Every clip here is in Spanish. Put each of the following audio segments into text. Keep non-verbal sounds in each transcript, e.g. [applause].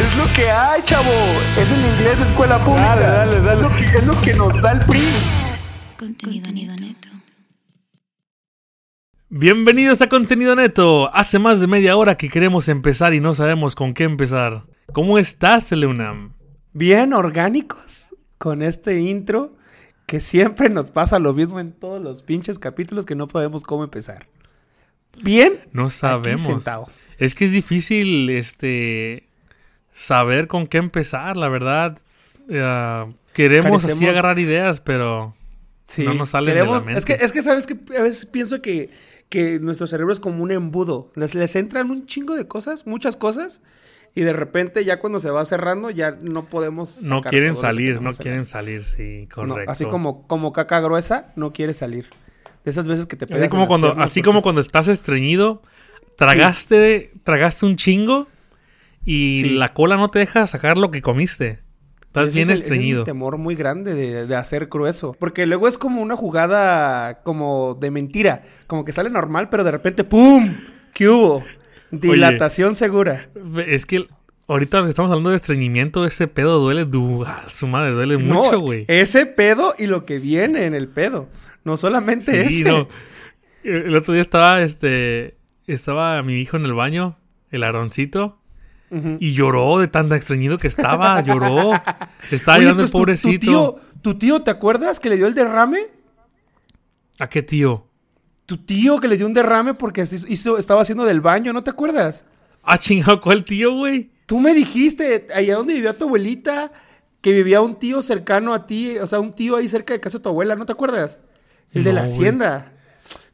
Es lo que hay, chavo. Es en inglés de escuela pública. Dale, dale, dale. Es lo que, es lo que nos da el PRI. Contenido, neto. Bienvenidos a Contenido Neto. Hace más de media hora que queremos empezar y no sabemos con qué empezar. ¿Cómo estás, Leunam? bien orgánicos con este intro que siempre nos pasa lo mismo en todos los pinches capítulos que no podemos cómo empezar. Bien, No aquí sabemos. sentado. Es que es difícil, este, saber con qué empezar, la verdad. Eh, queremos así agarrar ideas, pero Sí, No nos salen de la mente. Es que, es que sabes que a veces pienso que, que nuestro cerebro es como un embudo. Les, les entran un chingo de cosas, muchas cosas, y de repente ya cuando se va cerrando ya no podemos. no quieren salir, no quieren salir, sí, No, correcto. así como, como caca gruesa, no quiere salir. De esas veces que te pegas Así como cuando, así porque- como cuando estás estreñido, tragaste, tragaste un chingo y Sí. la cola no te deja sacar lo que comiste. Estás Ese bien es el- ese es estreñido. un temor muy grande de, de hacer grueso. Porque luego es como una jugada como de mentira. Como que sale normal, pero de repente ¡pum! ¿Qué hubo? Dilatación segura. Es que ahorita estamos hablando de estreñimiento, ese pedo duele, du ah, su madre, duele mucho, güey. Ese pedo y lo que viene en el pedo. No solamente Sí, ese. no. El otro día estaba, este, estaba mi hijo en el baño, el Aroncito, Y lloró de tan estreñido que estaba, lloró. Estaba Oye, llorando pues, el tu- pobrecito. Tu, tío, ¿Tu tío, te acuerdas que le dio el derrame? ¿A qué tío? Tu tío que le dio un derrame porque hizo, estaba haciendo del baño, ¿no te acuerdas? Ah, chingado, ¿cuál tío, güey? Tú me dijiste, allá donde vivía tu abuelita, que vivía un tío cercano a ti, o sea, un tío ahí cerca de casa de tu abuela, ¿no te acuerdas? El de la hacienda.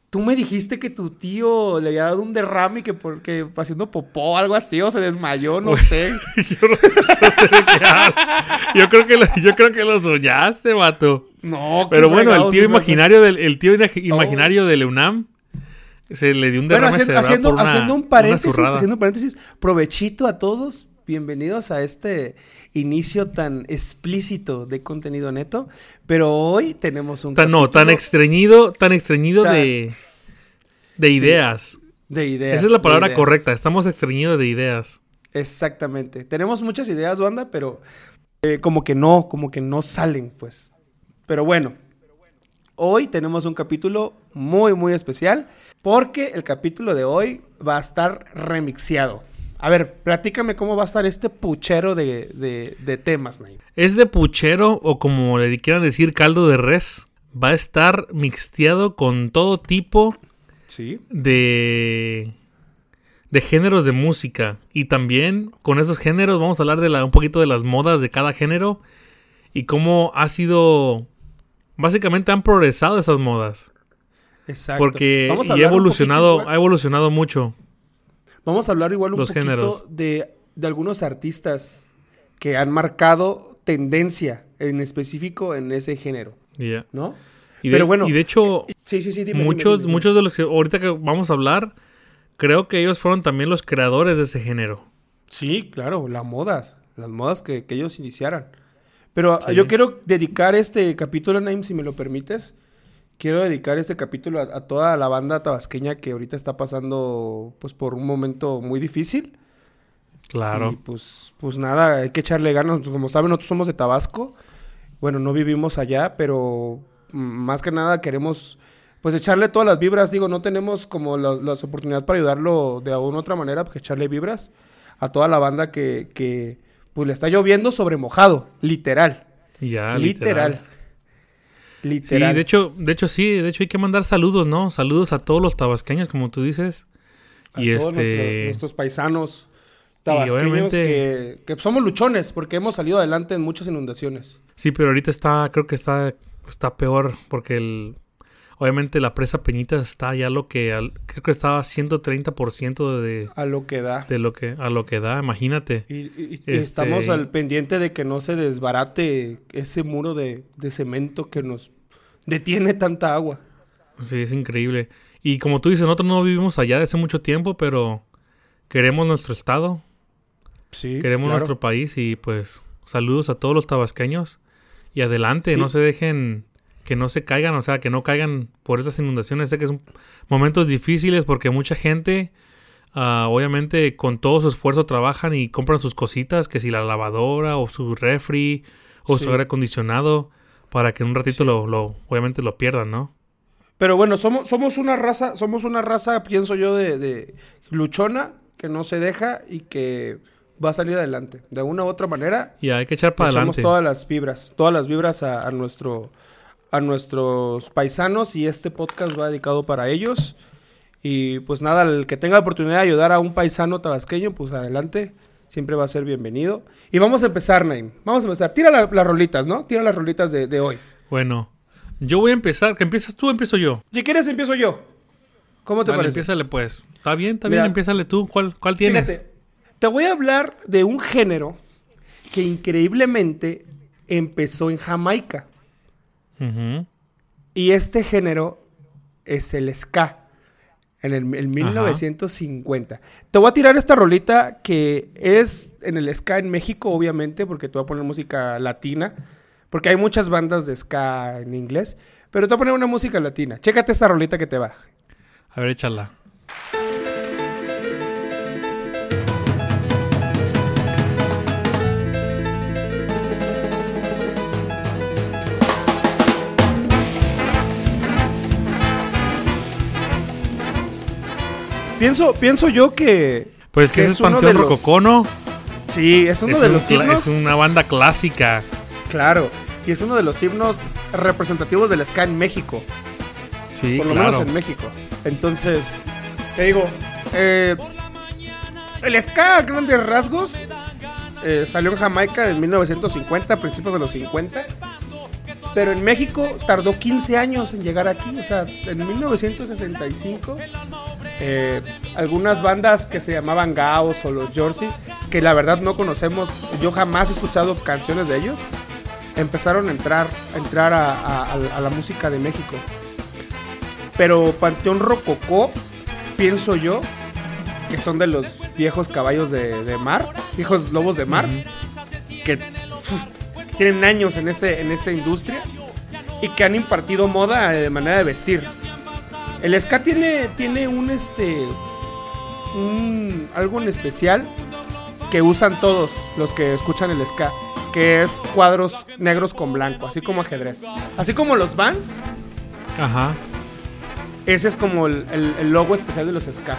Tú me dijiste que tu tío le había dado un derrame y que porque haciendo popó algo así o se desmayó, no Güey. sé. [laughs] Yo no, no sé de qué. Yo creo que lo, yo creo que lo soñaste, vato. No, Pero bueno, el tío imaginario del, el tío ina- imaginario del UNAM se le dio un Bueno, derrame haciendo, cerebral haciendo, por una- haciendo un paréntesis, haciendo un paréntesis, provechito a todos, bienvenidos a este inicio tan explícito de contenido neto, pero hoy tenemos un Tan, no, tan estreñido, tan estreñido Tan- de, de ideas. de ideas. Esa es la palabra correcta. Estamos estreñidos de ideas. Exactamente. Tenemos muchas ideas, banda, pero eh, como que no, como que no salen, pues. Pero bueno, hoy tenemos un capítulo muy, muy especial porque el capítulo de hoy va a estar remixeado. A ver, platícame cómo va a estar este puchero de, de- de temas, Naim. Es de puchero o como le quieran decir caldo de res. Va a estar mixteado con todo tipo Sí. de de géneros de música y también con esos géneros vamos a hablar de la, un poquito de las modas de cada género y cómo ha sido básicamente han progresado esas modas Exacto. porque y ha evolucionado poquito ha evolucionado mucho Vamos a hablar igual un los poquito géneros. de, de algunos artistas que han marcado tendencia en específico en ese género. ¿no? y, de, Pero bueno, y de hecho Sí, sí, sí, dime, dime, muchos dime, dime. muchos de los que ahorita que vamos a hablar creo que ellos fueron también los creadores de ese género Sí, claro, las modas, las modas que, que ellos iniciaran. Pero yo quiero dedicar este capítulo, Naim, si me lo permites. Quiero dedicar este capítulo a, a toda la banda tabasqueña que ahorita está pasando pues por un momento muy difícil. claro Y pues, pues nada, hay que echarle ganas. Como saben, nosotros somos de Tabasco. Bueno, no vivimos allá, pero mm, más que nada queremos pues echarle todas las vibras. Digo, no tenemos como la- las oportunidades para ayudarlo de alguna otra manera, pues echarle vibras a toda la banda que, que pues le está lloviendo sobre mojado, literal. ya literal. Sí, Literal. de hecho, de hecho sí, de hecho hay que mandar saludos, ¿no? Saludos a todos los tabasqueños, como tú dices. A y todos este nuestros, nuestros paisanos tabasqueños obviamente- que, que somos luchones porque hemos salido adelante en muchas inundaciones. sí, pero ahorita está, creo que está, está peor porque el, Obviamente la presa Peñitas está ya lo que, al- creo que estaba 130% de, A lo que da. de lo que, a lo que da, imagínate. Y, y- y Este- estamos al pendiente de que no se desbarate ese muro de, de cemento que nos detiene tanta agua. Sí, es increíble. Y como tú dices, nosotros no vivimos allá desde hace mucho tiempo, pero queremos nuestro estado, Sí, queremos claro. nuestro país y pues saludos a todos los tabasqueños y adelante, Sí. no se dejen que no se caigan, o sea, que no caigan por esas inundaciones. Sé que son momentos difíciles porque mucha gente, ah, obviamente, con todo su esfuerzo trabajan y compran sus cositas, que si la lavadora o su refri o Sí. su aire acondicionado, para que en un ratito lo, lo, obviamente lo pierdan, ¿no? Pero bueno, somos, somos una raza, somos una raza, pienso yo, de, de luchona, que no se deja y que va a salir adelante. De una u otra manera, Y hay que echar para adelante. todas las vibras, todas las vibras a, a nuestro, a nuestros paisanos y este podcast va dedicado para ellos. Y pues nada, el que tenga la oportunidad de ayudar a un paisano tabasqueño, pues adelante, siempre va a ser bienvenido. Y vamos a empezar, Naim, vamos a empezar. Tira la- las rolitas, ¿no? Tira las rolitas de, de hoy. Bueno, yo voy a empezar. ¿Que empiezas tú o empiezo yo? Si quieres, empiezo yo. ¿Cómo te Vale, parece? empiézale pues. Está bien, está Mira. bien, empiézale tú. ¿Cuál, cuál tienes? Fíjate, te voy a hablar de un género que increíblemente empezó en Jamaica. Y este género es el ska. En el, el 1950. Te voy a tirar esta rolita que es en el ska en México, obviamente, porque te voy a poner música latina. Porque hay muchas bandas de ska en inglés. Pero te voy a poner una música latina. Chécate esta rolita que te va. A ver, échala. Pienso, pienso yo que. Pues que es es Panteón los- Rococó, ¿no? Sí, es uno es, de un los himnos. es una banda clásica. Claro, y es uno de los himnos representativos del ska en México, Sí, por lo claro. menos en México. Entonces, te digo, eh, el ska a grandes rasgos eh, salió en Jamaica en 1950, a principios de los 50, pero en México tardó 15 años en llegar aquí, o sea, en 1965. Eh, algunas bandas que se llamaban Gaos o los Jersey, que la verdad no conocemos, yo jamás he escuchado canciones de ellos, empezaron a entrar, a, entrar a, a- a- a la música de México. Pero Panteón Rococó, pienso yo, que son de los viejos caballos de, de mar, viejos lobos de mar, que uf, tienen años en, ese, en esa industria y que han impartido moda de manera de vestir. El ska tiene, tiene un este. un- algo en especial que usan todos los que escuchan el ska. Que es cuadros negros con blanco, así como ajedrez. Así como los Vans, Ajá. ese es como el, el- el logo especial de los ska.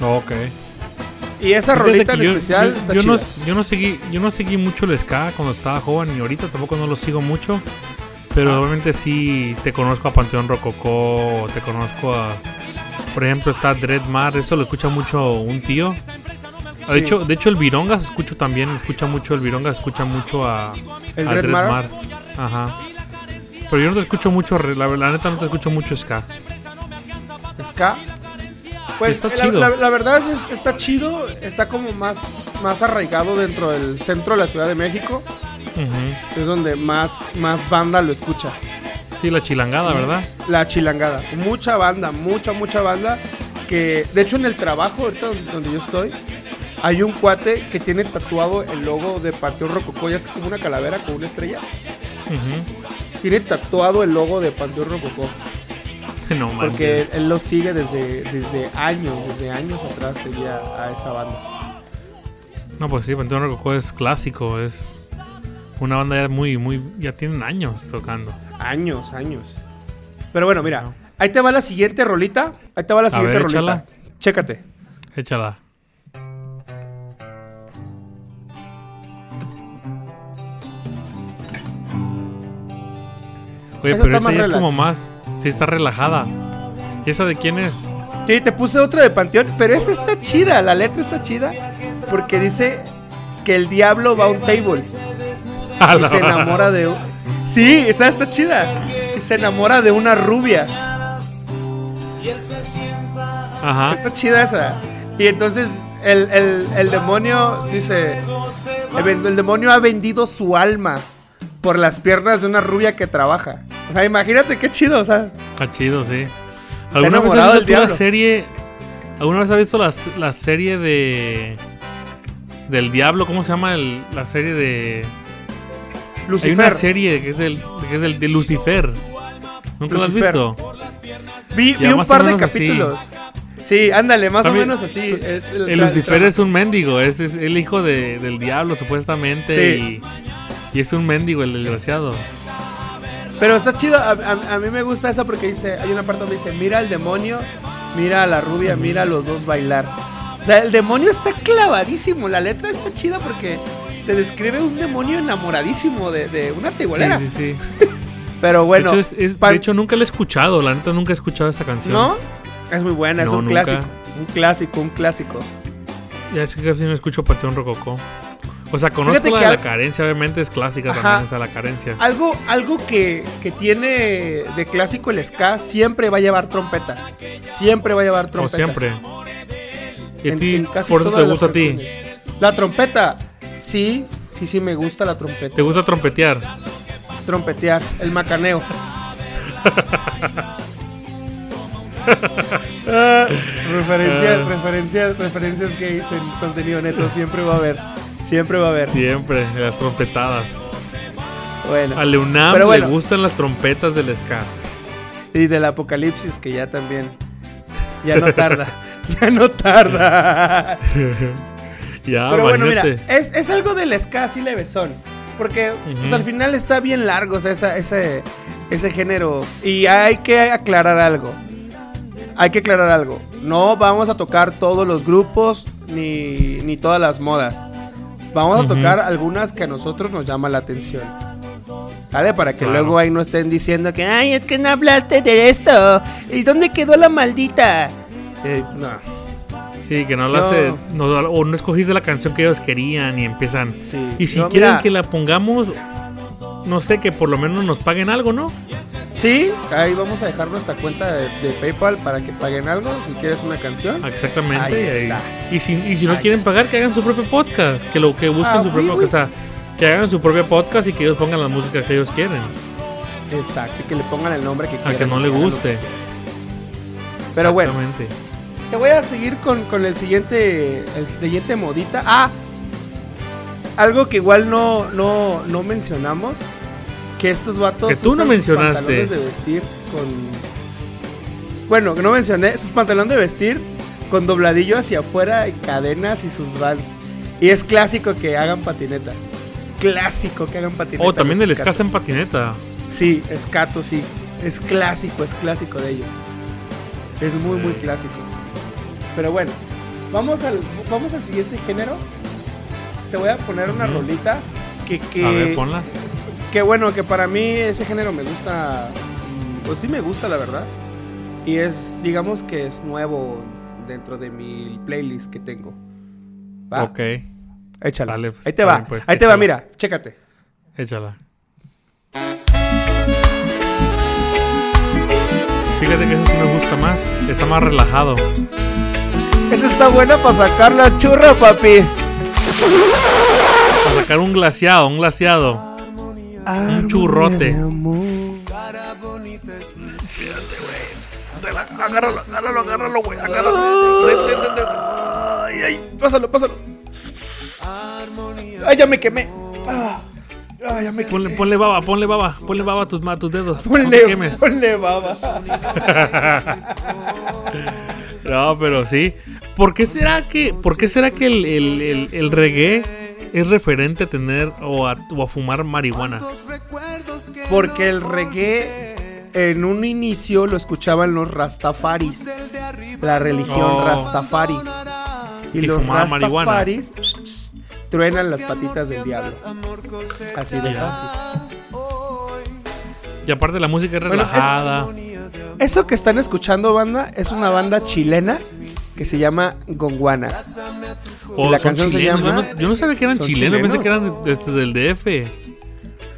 Ok. Y esa Fíjate rolita en yo, especial yo- está yo chida. no, yo no seguí yo no seguí mucho el ska cuando estaba joven y ahorita tampoco no lo sigo mucho pero Ah. obviamente sí te conozco a Panteón Rococó te conozco a por ejemplo está Dread Mar eso lo escucha mucho un tío de Sí. hecho de hecho el Virongas escucho también escucha mucho el Virongas escucha mucho a ¿El a Dread Mar? ajá pero yo no te escucho mucho la, la neta no te escucho mucho ska Ska. Pues Está la, chido. la- la verdad es, está chido, está como más, más arraigado dentro del centro de la Ciudad de México. Es donde más, más banda lo escucha. sí la chilangada verdad La chilangada. Mucha banda, mucha, mucha banda. Que de hecho en el trabajo, ahorita donde, donde yo estoy, hay un cuate que tiene tatuado el logo de Panteón Rococó. Ya es como una calavera con una estrella. Tiene tatuado el logo de Panteón Rococó. [laughs] no manches Porque él, él lo sigue desde, desde años, desde años atrás seguía a esa banda. No, pues sí, Panteón Rococó es clásico, es una banda ya muy, muy, ya tienen años tocando. Años, años. Pero bueno, mira, ahí te va la siguiente rolita. Ahí te va la siguiente ver, rolita. échala. Chécate. Échala. Oye, Esa pero esa ya es como más, sí está relajada. ¿Y esa de quién es? Sí, te puse otra de Panteón, pero esa está chida, la letra está chida, porque dice que el diablo va a un table [laughs] y se enamora de... un- Sí, esa está chida. y se enamora de una rubia. Ajá. Está chida esa. Y entonces el, el- el demonio dice, el, demonio ha vendido su alma por las piernas de una rubia que trabaja. O sea, imagínate qué chido, o sea. Está chido, sí. ¿Alguna vez has visto la serie? ¿Alguna vez has visto la, la serie de. del diablo? ¿Cómo se llama el- la serie de. Hay una serie que es del, que es del de Lucifer. ¿Nunca lo has visto? Vi, vi un par de así. capítulos. Sí, ándale, más También- o menos así. Es el, El Lucifer es un mendigo, es, es el hijo de- del diablo supuestamente Sí. y, y es un mendigo el desgraciado. Pero está chido, a, a- a mí me gusta eso porque dice, hay una parte donde dice, mira al demonio, mira a la rubia, mira a los dos bailar. O sea, el demonio está clavadísimo, la letra está chida porque te describe un demonio enamoradísimo de, de una tegolera. Sí, sí, sí. [laughs] Pero bueno, de, hecho, es- es- pa- de hecho, nunca la he escuchado, la neta nunca he escuchado esta canción. ¿no? Es muy buena, es un nunca. clásico, un clásico, un clásico. Ya es que casi no escucho Panteón Rococó. O sea, conozco Fíjate la que de al- la carencia, obviamente es clásica Ajá. también, esa la carencia. Algo, algo que, que tiene de clásico el ska siempre va a llevar trompeta. Siempre va a llevar O trompeta. siempre. Y a ti, por eso te gusta a ti. La trompeta, sí, sí, sí me gusta la trompeta. Te gusta trompetear. Trompetear, el macaneo. Ah, [laughs] referencias, Ah. referencias, referencias gays en contenido neto siempre va a haber. Siempre va a haber. Siempre, las trompetadas. Bueno. A Leonam Pero bueno. le gustan las trompetas del ska. Y del apocalipsis que ya también. Ya no [laughs] tarda. ya no tarda. [laughs] ya, Pero bueno, mira, es, es algo del ska así levesón. Porque pues, Ujú. al final está bien largo o sea, esa- ese, ese género. Y hay que aclarar algo. Hay que aclarar algo. No vamos a tocar todos los grupos ni, ni todas las modas. Vamos a Ujú. tocar algunas que a nosotros nos llama la atención. ¿Vale? Para que Claro. luego ahí no estén diciendo que, ay, es que no hablaste de esto. ¿Y dónde quedó la maldita? Eh, no. Sí, que no No. hace. no- o no escogiste la canción que ellos querían y empiezan. Sí. Y si No, quieren mira, que la pongamos, no sé, que por lo menos nos paguen algo, ¿no? Sí, ahí vamos a dejar nuestra cuenta de, de PayPal para que paguen algo. Si quieres una canción. Exactamente. Ahí ahí- está. Y si, y si no Ahí quieren está. pagar, que hagan su propio podcast. Que lo que busquen Ah, su oui, propio oui. o sea, que hagan su propio podcast y que ellos pongan la música que ellos quieren. Exacto, y que le pongan el nombre que A quieran. que no le guste. Pero bueno, Exactamente. Te voy a seguir con, con el siguiente el siguiente modita. Ah, algo que igual no, no, no mencionamos. Que estos vatos Que tú no sus mencionaste. pantalones de vestir con... Bueno, que no mencioné. Sus pantalones de vestir con dobladillo hacia afuera y cadenas y sus vans. Y es clásico que hagan patineta. Clásico que hagan patineta. Oh, también el ska escatos. en patineta. Sí, escato, sí. Es clásico, es clásico de ellos. Es muy, muy clásico. Pero bueno, vamos al, vamos al siguiente género. Te voy a poner una rolita que, que, A ver, ponla. que bueno, que para mí ese género me gusta, mm, pues sí me gusta la verdad. Y es, digamos que es nuevo dentro de mi playlist que tengo. Va, Ok, échala. dale, pues, Ahí te va, pues, ahí te va, mira, chécate. échala. Fíjate que eso sí me gusta más. Está más relajado. Eso está bueno para sacar la churra, papi. Sacar un glaciado, un glaciado. Un churrote. Agárralo, agárralo, agárralo, güey. Agárralo. Ay, ay, pásalo, pásalo. Ay, ya me quemé. Ah, Ay, ya me quemé. Ponle, ponle baba, ponle baba, ponle baba a tus, a tus dedos. No Ponle, quemes. ponle baba. [laughs] [laughs] No, pero sí. ¿Por qué será que, por qué será que el, el- el- el reggae es referente a tener o a, o a fumar marihuana? Porque el reggae en un inicio lo escuchaban los rastafaris. La religión Oh. rastafari. Y, Y los marihuana. rastafaris truenan las patitas del diablo. Así de fácil. Y aparte la música es Bueno, es- relajada. Eso que están escuchando, banda, es una banda chilena que se llama Gonguana. O la canción se llama- Yo no, yo no sabía que eran ¿Son chilenos, pensé que eran desde el DF.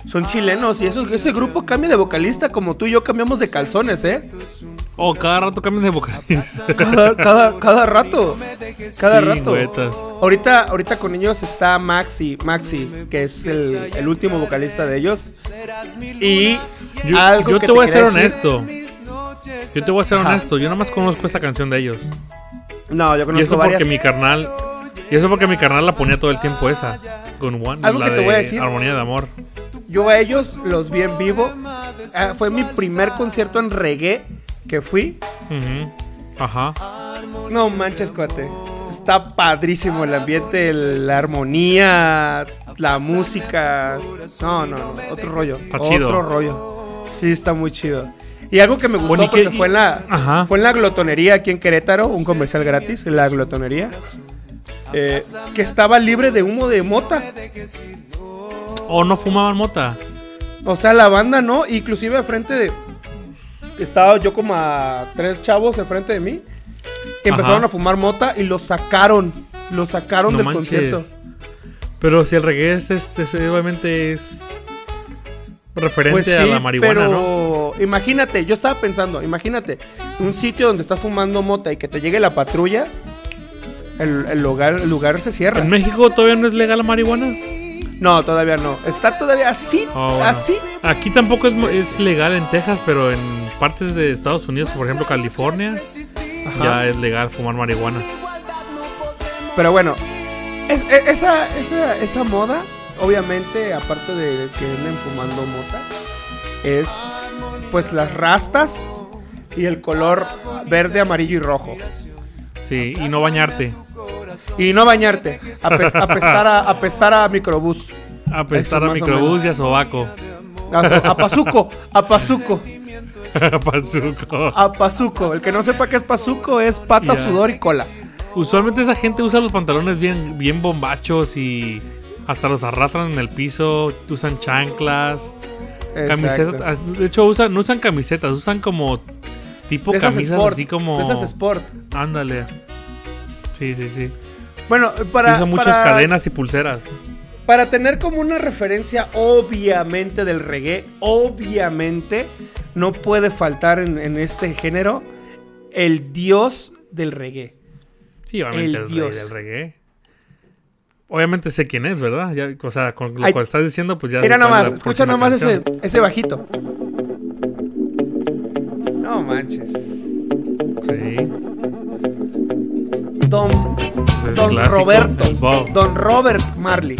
Son chilenos y eso, ese grupo cambia de vocalista como tú y yo cambiamos de calzones, ¿eh? Oh, cada rato cambian de vocalista. [laughs] Cada, cada, cada rato. Cada Sí, rato. Ahorita, ahorita con ellos está Maxi, Maxi, que es el, el último vocalista de ellos. Y Yo, algo yo que te voy a ser decir- honesto. Yo te voy a ser Ajá. honesto. Yo nomás conozco esta canción de ellos. No, yo Y conozco eso varias. porque mi carnal. Y eso porque mi carnal la ponía todo el tiempo esa. Con One. Algo la que te de voy a decir. Armonía de Amor. Yo a ellos los vi en vivo. Ah, fue mi primer concierto en reggae que fui. Ujú. Ajá. No manches, cuate. Está padrísimo el ambiente, el- la armonía, la música. No, no, no, otro rollo. Está otro chido. rollo. Sí, está muy chido. Y algo que me gustó Bueno, ¿y qué- porque fue en la Ajá. fue en la glotonería aquí en Querétaro, un comercial gratis, en la glotonería. eh, que estaba libre de humo de mota. O no fumaban mota. O sea, la banda no, inclusive al frente de. Estaba yo como a tres chavos enfrente de mí. Empezaron Ajá. a fumar mota y lo sacaron. Lo sacaron No del manches. concierto. Pero si el reggae es, es- es- obviamente es referente Pues sí, a la marihuana, pero ¿no? imagínate, yo estaba pensando, imagínate, un sitio donde estás fumando mota y que te llegue la patrulla, el, el lugar, el lugar se cierra. ¿En México todavía no es legal la marihuana? No, todavía no. Está todavía así, Oh, bueno. así. Aquí tampoco es, es legal en Texas, pero en partes de Estados Unidos, por ejemplo California, Ajá. ya es legal fumar marihuana. Pero bueno, es- e- esa, esa, esa moda, obviamente, aparte de que anden fumando mota, es pues las rastas y el color verde, amarillo y rojo. Sí, y no bañarte. Y no bañarte, apes- [laughs] apestar, a, apestar a microbús. Apestar Eso a microbús y a sobaco. A, so- a pazuco, a pazuco, [laughs] Pazuco. a pazuco. El que no sepa qué es pazuco es pata, sudor y cola. Usualmente esa gente usa los pantalones bien, bien bombachos y hasta los arrastran en el piso, usan chanclas, camisetas. Exacto. ah, De hecho, usan, no usan camisetas, usan como tipo De camisas sport, así como... de esas sport. Ándale. Sí, sí, sí. Bueno, Y para, usan muchas para- cadenas y pulseras. Para tener como una referencia, obviamente, del reggae, obviamente, no puede faltar en, en este género el dios del reggae. Sí, obviamente El el, rey dios. del reggae. Obviamente sé quién es, ¿verdad? Ya, o sea, con lo Ay, que estás diciendo, pues ya Mira sé nada cuál más, es la escucha próxima nada más ese, bajito. No manches. Sí. Don, Es don clásico, Roberto. Bob. Don Robert Marley.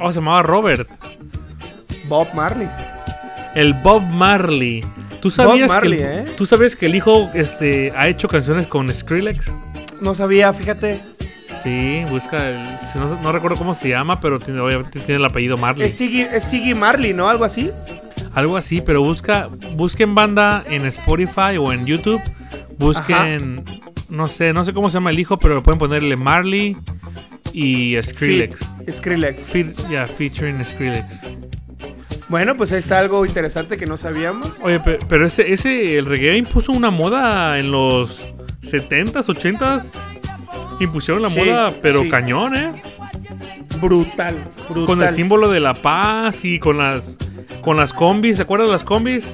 Oh, se llamaba Robert. Bob Marley. El Bob Marley. ¿Tú sabías, Marley, que, el, ¿eh? ¿Tú sabías que el hijo este, ha hecho canciones con Skrillex? No sabía, fíjate. Sí, busca el. No, no recuerdo cómo se llama, pero tiene- obviamente tiene el apellido Marley. Es Siggy, es Siggy Marley, ¿no? Algo así. Algo así, pero busca. Busquen banda en Spotify o en YouTube. Busquen. No sé, no sé cómo se llama el hijo, pero pueden ponerle Marley y Skrillex. Skrillex. Fe- yeah, featuring Skrillex. Bueno, pues ahí está algo interesante que no sabíamos. Oye, pe- pero ese, ese, el reggae impuso una moda en los 70s, 80s. Impusieron la Sí, moda, pero sí. cañón, ¿eh? Brutal, brutal. Con el símbolo de la paz y con las con las combis, ¿se acuerdan de las combis?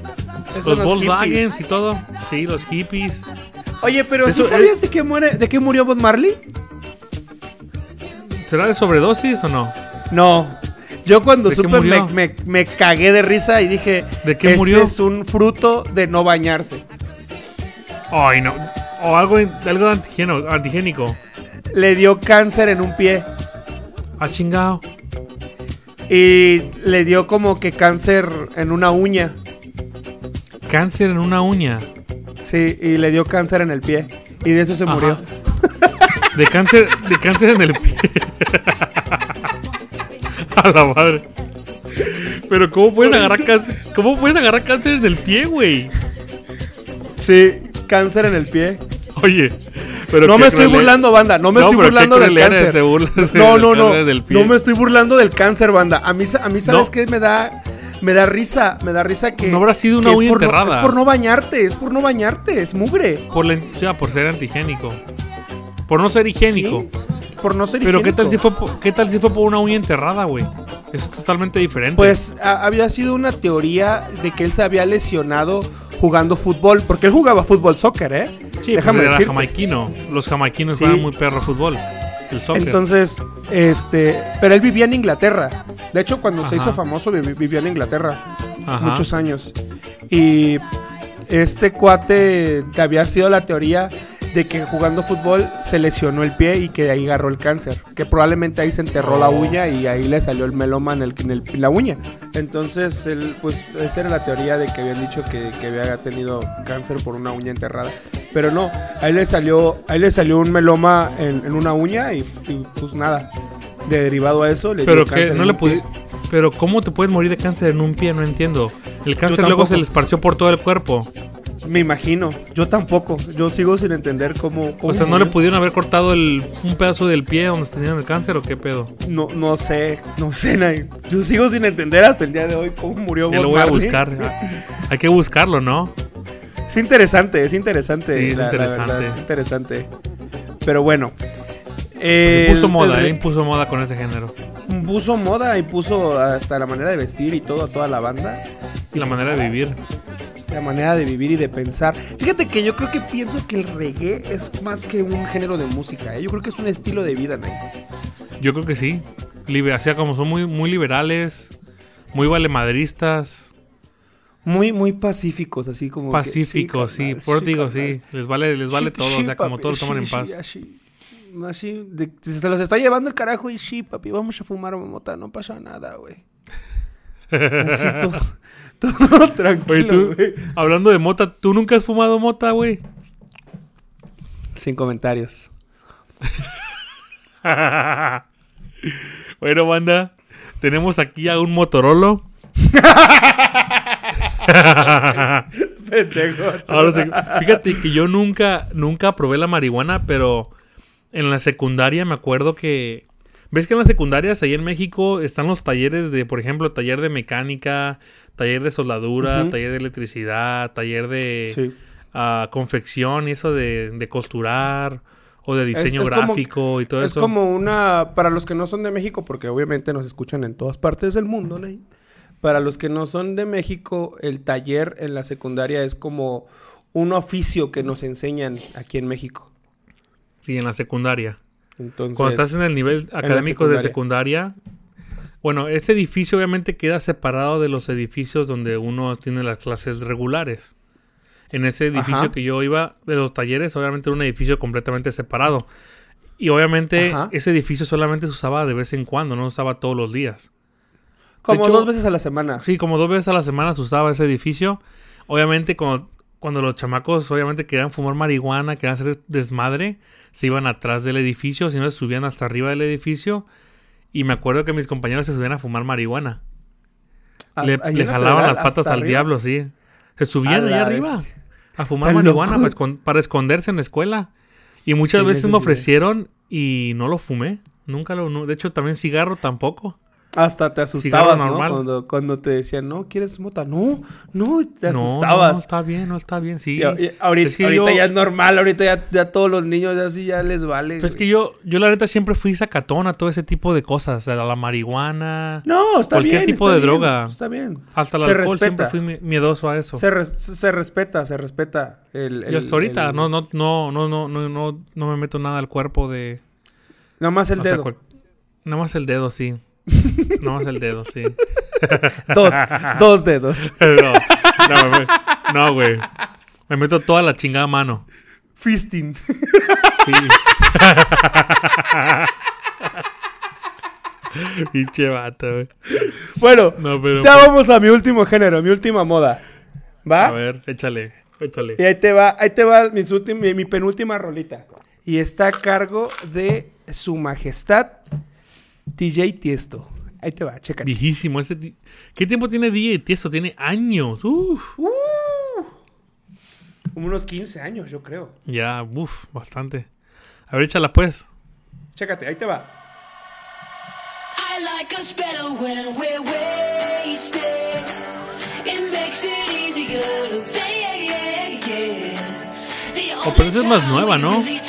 Esos los son Volkswagens hippies. y todo. Sí, los hippies. Oye, pero ¿sí Eso sabías de qué muere, de qué murió Bob Marley? ¿Será de sobredosis o no? No. Yo cuando ¿De qué supe me, me- me cagué de risa y dije, ¿De qué ese murió? es un fruto de no bañarse. Ay, no. O algo, algo antigénico. Le dio cáncer en un pie Ah, chingado. y le dio como que cáncer en una uña. Cáncer en una uña. Sí, y le dio cáncer en el pie. Y de eso se Ajá. murió. [laughs] De cáncer, de cáncer en el pie. [laughs] A la madre. Pero ¿cómo puedes agarrar cáncer? ¿Cómo puedes agarrar cáncer en el pie, güey? Sí, cáncer en el pie. Oye, pero No me estoy burlando, banda. No me No, estoy burlando del cáncer. te burlas de- no, no, no. No me estoy burlando del cáncer, banda. A mí, a mí ¿sabes No. qué? Me da, me da risa. Me da risa que. No habrá sido una uña por no- enterrada. es por no bañarte. Es por no bañarte. Es mugre. Por la, ya, por ser antigénico. Por no ser higiénico. Sí, Por no ser Pero ¿qué tal, si higiénico. fue por, ¿qué tal si fue por una uña enterrada, güey? Es totalmente diferente. Pues a- había sido una teoría de que él se había lesionado jugando fútbol, porque él jugaba fútbol soccer, ¿eh? Sí, Déjame pues era decirte. jamaiquino. Los jamaiquinos Sí. juegan muy perro fútbol. El soccer. Entonces, este, pero él vivía en Inglaterra. De hecho, cuando se hizo famoso vivi- vivió en Inglaterra Ajá. muchos años. Y este cuate que había sido la teoría de que jugando fútbol se lesionó el pie y que de ahí agarró el cáncer. Que probablemente ahí se enterró la Oh. uña y ahí le salió el meloma en, el, en, el- en la uña. Entonces, él, pues esa era la teoría de que habían dicho que, que había tenido cáncer por una uña enterrada. Pero no, ahí le salió, ahí le salió un meloma en, en una uña y, y, pues nada. Derivado a eso, le Pero dio que no le pudi- Pero ¿cómo te puedes morir de cáncer en un pie? No entiendo. El cáncer luego se le esparció por todo el cuerpo. Me imagino, yo tampoco. Yo sigo sin entender cómo. cómo O sea, ¿no le pudieron haber cortado el, un pedazo del pie donde tenían el cáncer o qué pedo? No, no sé, no sé, Nay. Yo sigo sin entender hasta el día de hoy cómo murió Ya Bob lo voy a buscar. [laughs] Hay que buscarlo, ¿no? Es interesante, es interesante. Sí, es la- la interesante. verdad, es interesante. Pero bueno. Se eh, puso moda, el- ¿eh? Impuso moda con ese género. Puso moda y puso hasta la manera de vestir y todo a toda la banda. Y la manera de vivir. La manera de vivir y de pensar. Fíjate que yo creo que pienso que el reggae es más que un género de música. ¿eh? Yo creo que es un estilo de vida, Nay. Yo creo que sí. Libe- o sea, como son muy, muy liberales, muy valemadristas, Muy, muy pacíficos, así como. pacíficos, sí. carnal, Por eso digo, sí. Les vale, les vale Sí, todo. sí, o sea, como papi, todos toman sí, en paz. sí, así, así, de- se los está llevando el carajo y sí, papi, vamos a fumar mota, no pasa nada, güey. [laughs] Así todo, [laughs] todo tranquilo, güey. hablando de mota, ¿tú nunca has fumado mota, güey? Sin comentarios. [laughs] bueno, banda, tenemos aquí a un Motorolo. [laughs] Pendejo. Ahora fíjate que yo nunca, nunca probé la marihuana, pero en la secundaria me acuerdo que. ¿Ves que en las secundarias ahí en México están los talleres de, por ejemplo, taller de mecánica, taller de soldadura, taller de electricidad, taller de Sí. ah, confección y eso de, de costurar o de diseño es gráfico y todo Es eso? como una, para los que no son de México, porque obviamente nos escuchan en todas partes del mundo, Ney. Para los que no son de México, el taller en la secundaria es como un oficio que nos enseñan aquí en México. Sí, en la secundaria. Entonces, Cuando estás en el nivel académico de secundaria, bueno, ese edificio obviamente queda separado de los edificios donde uno tiene las clases regulares. En ese edificio Ajá. que yo iba, de los talleres, obviamente era un edificio completamente separado. Y obviamente Ajá. ese edificio solamente se usaba de vez en cuando, no se usaba todos los días. como hecho- dos veces a la semana. Sí, como dos veces a la semana se usaba ese edificio. Obviamente cuando, cuando los chamacos obviamente querían fumar marihuana, querían hacer desmadre, se iban atrás del edificio, si no se subían hasta arriba del edificio. Y me acuerdo que mis compañeros se subían a fumar marihuana. A- le jalaban las patas al arriba. diablo, sí. Se subían allá arriba a fumar Tan marihuana para, escon- para esconderse en la escuela. Y muchas veces me ofrecieron y no lo fumé. Nunca lo... no- de hecho, también cigarro tampoco. Hasta te asustabas, ¿no? normal. Cuando, cuando te decían, no, ¿quieres mota? No, no, te No, asustabas. no, está bien, no está bien, sí. Y a- y ahorita Es que ahorita yo- ya es normal, ahorita ya, ya todos los niños ya así ya les vale. Pues es que yo, yo la neta siempre fui sacatón a todo ese tipo de cosas. A la marihuana, No, está cualquier bien. tipo está de bien, droga. Está bien. hasta el se alcohol siempre fui mi- miedoso a eso. Se, res- se respeta, se respeta. El, y hasta ahorita el- no, no, no, no, no, no, no, no me meto nada al cuerpo de... Nada más el o sea, dedo. cual- nada más el dedo, sí. [laughs] nada más el dedo, sí. [laughs] Dos, dos dedos. [laughs] no, no, me- no, güey. Me meto toda la chingada mano. Fisting. Sí. Pinche vato, güey. Bueno, No, pero... ya vamos a mi último género, mi última moda. ¿Va? A ver, échale, échale. Y ahí te va, ahí te va mis mi, mi penúltima rolita. Y está a cargo de su majestad DJ Tiesto. Ahí te va, chécate. Viejísimo. Ese ¿Qué tiempo tiene DJ Tiesto? Tiene años. Uf. Como unos 15 años, yo creo. Ya, uff, bastante. A ver, échala pues. Chécate, ahí te va. I like us better when we're wasted. It makes it easier to fake, yeah. The Oh, pero esa es más nueva, ¿no? Sí,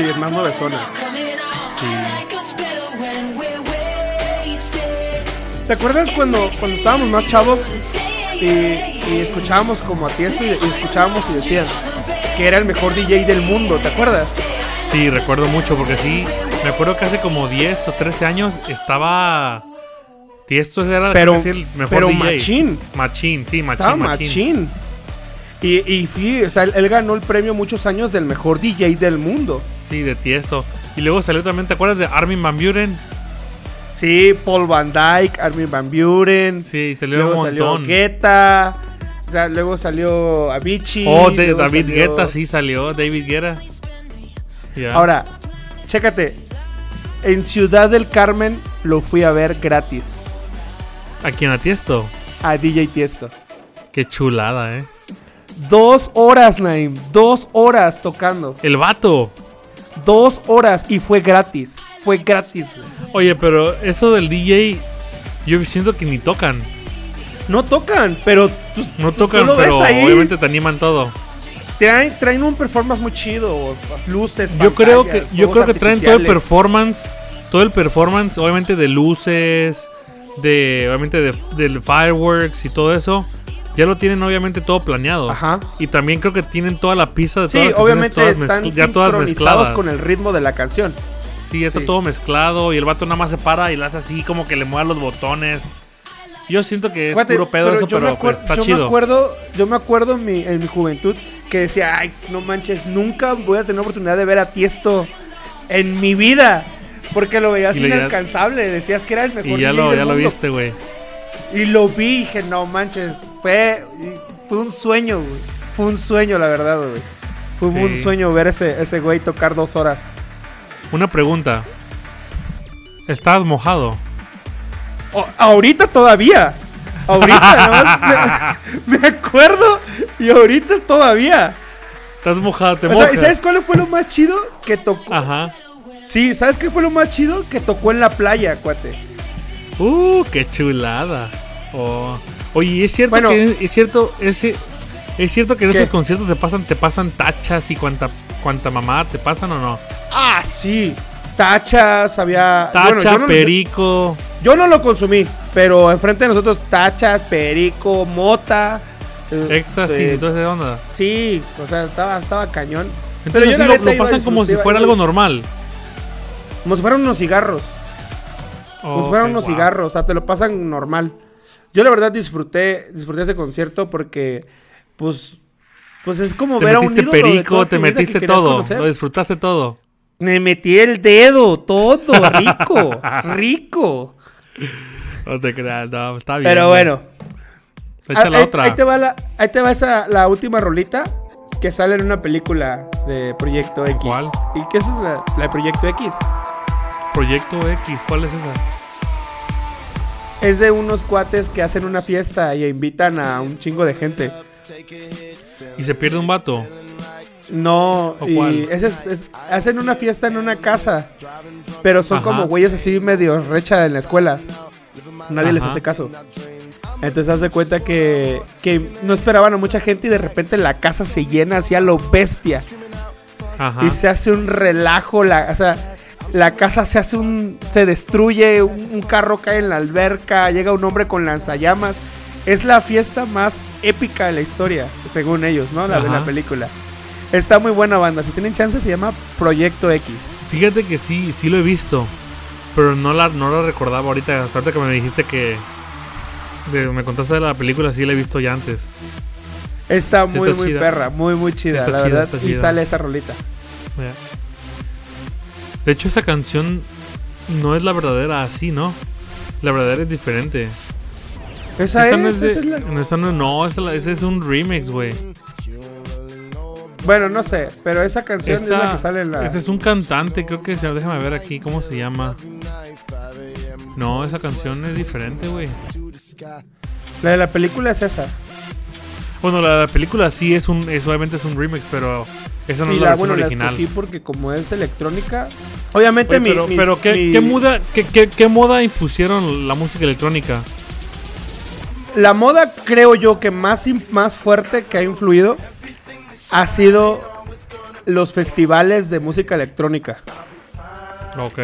es más coming off. Sí. ¿Te acuerdas cuando, cuando estábamos más chavos y, y escuchábamos como a Tiesto y, y escuchábamos y decían que era el mejor DJ del mundo? ¿Te acuerdas? Sí, recuerdo mucho porque sí, me acuerdo que hace como 10 o 13 años estaba... Tiesto era Pero- el mejor pero DJ. machín. Machín, sí, machín, Estaba machín. machín. Y, y fui- o sea, él, él ganó el premio muchos años del mejor DJ del mundo. Sí, de Tiesto. Y luego salió también, ¿te acuerdas de Armin Van Buren? Sí, Paul Van Dyke, Armin Van Buren. Sí, salió luego un salió. Guetta. luego salió Avicii. Oh, de- David salió- Guetta sí salió, David Guetta. Ahora, chécate. En Ciudad del Carmen lo fui a ver gratis ¿A quién a Tiesto? a DJ Tiesto. Qué chulada, ¿eh? Dos horas, Naim. Dos horas tocando. El vato. Dos horas y fue gratis. Fue gratis. Oye, pero eso del DJ, yo siento que ni tocan. No tocan, pero tú, No tú tocan, ves pero ahí. obviamente te animan todo. Traen, traen un performance muy chido. las Luces, Yo creo que yo creo que traen todo el performance, todo el performance, obviamente de luces, de obviamente de del fireworks y todo eso. Ya lo tienen obviamente todo planeado. Ajá. Y también creo que tienen toda la pista de todas Sí, las canciones obviamente todas están ya todas sincronizados mezcladas. con el ritmo de la canción. Sí, ya está Sí. todo mezclado y el vato nada más se para y le hace así como que le mueve los botones. Yo siento que es Fíjate, puro pedo eso, yo pero me, pues, está yo chido. me acuerdo, yo me acuerdo en mi, en mi juventud que decía, ay, no manches, nunca voy a tener oportunidad de ver a Tiesto en mi vida. Porque lo veías inalcanzable, decías que era el mejor y ya lo, del ya lo viste, güey. Y lo vi y dije, no manches, fue, fue un sueño, güey. Fue un sueño, la verdad, güey. Fue un sueño ver ese, ese güey tocar dos horas. Una pregunta. ¿Estás mojado? O- ahorita todavía. Ahorita, [laughs] me, me acuerdo y ahorita todavía. ¿Estás mojado? ¿Te O sea, mojas? ¿y ¿sabes cuál fue lo más chido? Que tocó. Ajá. Sí, ¿sabes qué fue lo más chido? Que tocó en la playa, cuate. Uh, qué chulada. Oh. Oye, es cierto Bueno. que es cierto ese es cierto que en ¿Qué? esos conciertos te pasan te pasan tachas y cuanta cuanta mamá te pasan o no? Ah, sí. Tachas, había. Tacha, bueno, yo no- perico. Yo no lo consumí, pero enfrente de nosotros, tachas, perico, mota. eh, Éxtasis eh, toda esa onda. Sí, o sea, estaba, estaba cañón. Entonces yo la lo, pasan como si fuera algo normal. Como si fueran unos cigarros. Como si fueran unos wow. cigarros, o sea, te lo pasan normal. Yo la verdad disfruté, disfruté ese concierto porque, pues, pues es como Te ver a un ídolo de perico, toda te que metiste todo, lo disfrutaste todo. Me metí el dedo, todo, [laughs] rico, rico. No te creas, no, está bien. Pero bueno, Echa la ahí, otra. ahí te va la, ahí te va esa, la última rolita que sale en una película de Proyecto X. ¿Cuál? ¿Y qué es la, la de Proyecto X? Proyecto X, ¿cuál es esa? Es de unos cuates que hacen una fiesta y invitan a un chingo de gente. Y se pierde un vato. No, ¿O y ese es- es- hacen una fiesta en una casa, pero son Ajá. como güeyes así medio recha en la escuela. Nadie les hace caso. Entonces hace cuenta que, que no esperaban a mucha gente y de repente la casa se llena así a lo bestia. Ajá. Y se hace un relajo, la, o sea, la casa se hace un, se destruye, un, un carro cae en la alberca, llega un hombre con lanzallamas. Es la fiesta más épica de la historia, según ellos, ¿no? La de la película. Está muy buena banda, si tienen chance se llama Proyecto X. Fíjate que sí, sí lo he visto. Pero no la, no la recordaba ahorita. Hasta ahorita que me dijiste que. de- me contaste de la película, sí la he visto ya antes. Está Sí muy, está muy chida. perra, muy, muy chida, la chida, verdad. Y sale esa rolita. De hecho, esa canción no es la verdadera así, ¿no? La verdadera es diferente. Esa, Esta es, no es de- esa es la- no, esta no, no, esa ese es un remix, güey. Bueno, no sé, pero esa canción es la Esa- que sale en la... Ese es un cantante, creo que se déjame ver aquí cómo se llama. No, esa canción es diferente, güey. La de la película es esa. Bueno, la, la película sí es un, es, obviamente es un remix, pero esa no y es la, la, versión bueno, la original. escogí porque como es electrónica... Obviamente Oye, mi... pero, mis- pero ¿qué, mi- qué muda, qué, qué- qué moda impusieron la música electrónica? La moda creo yo que más, más fuerte que ha influido ha sido los festivales de música electrónica. Ok.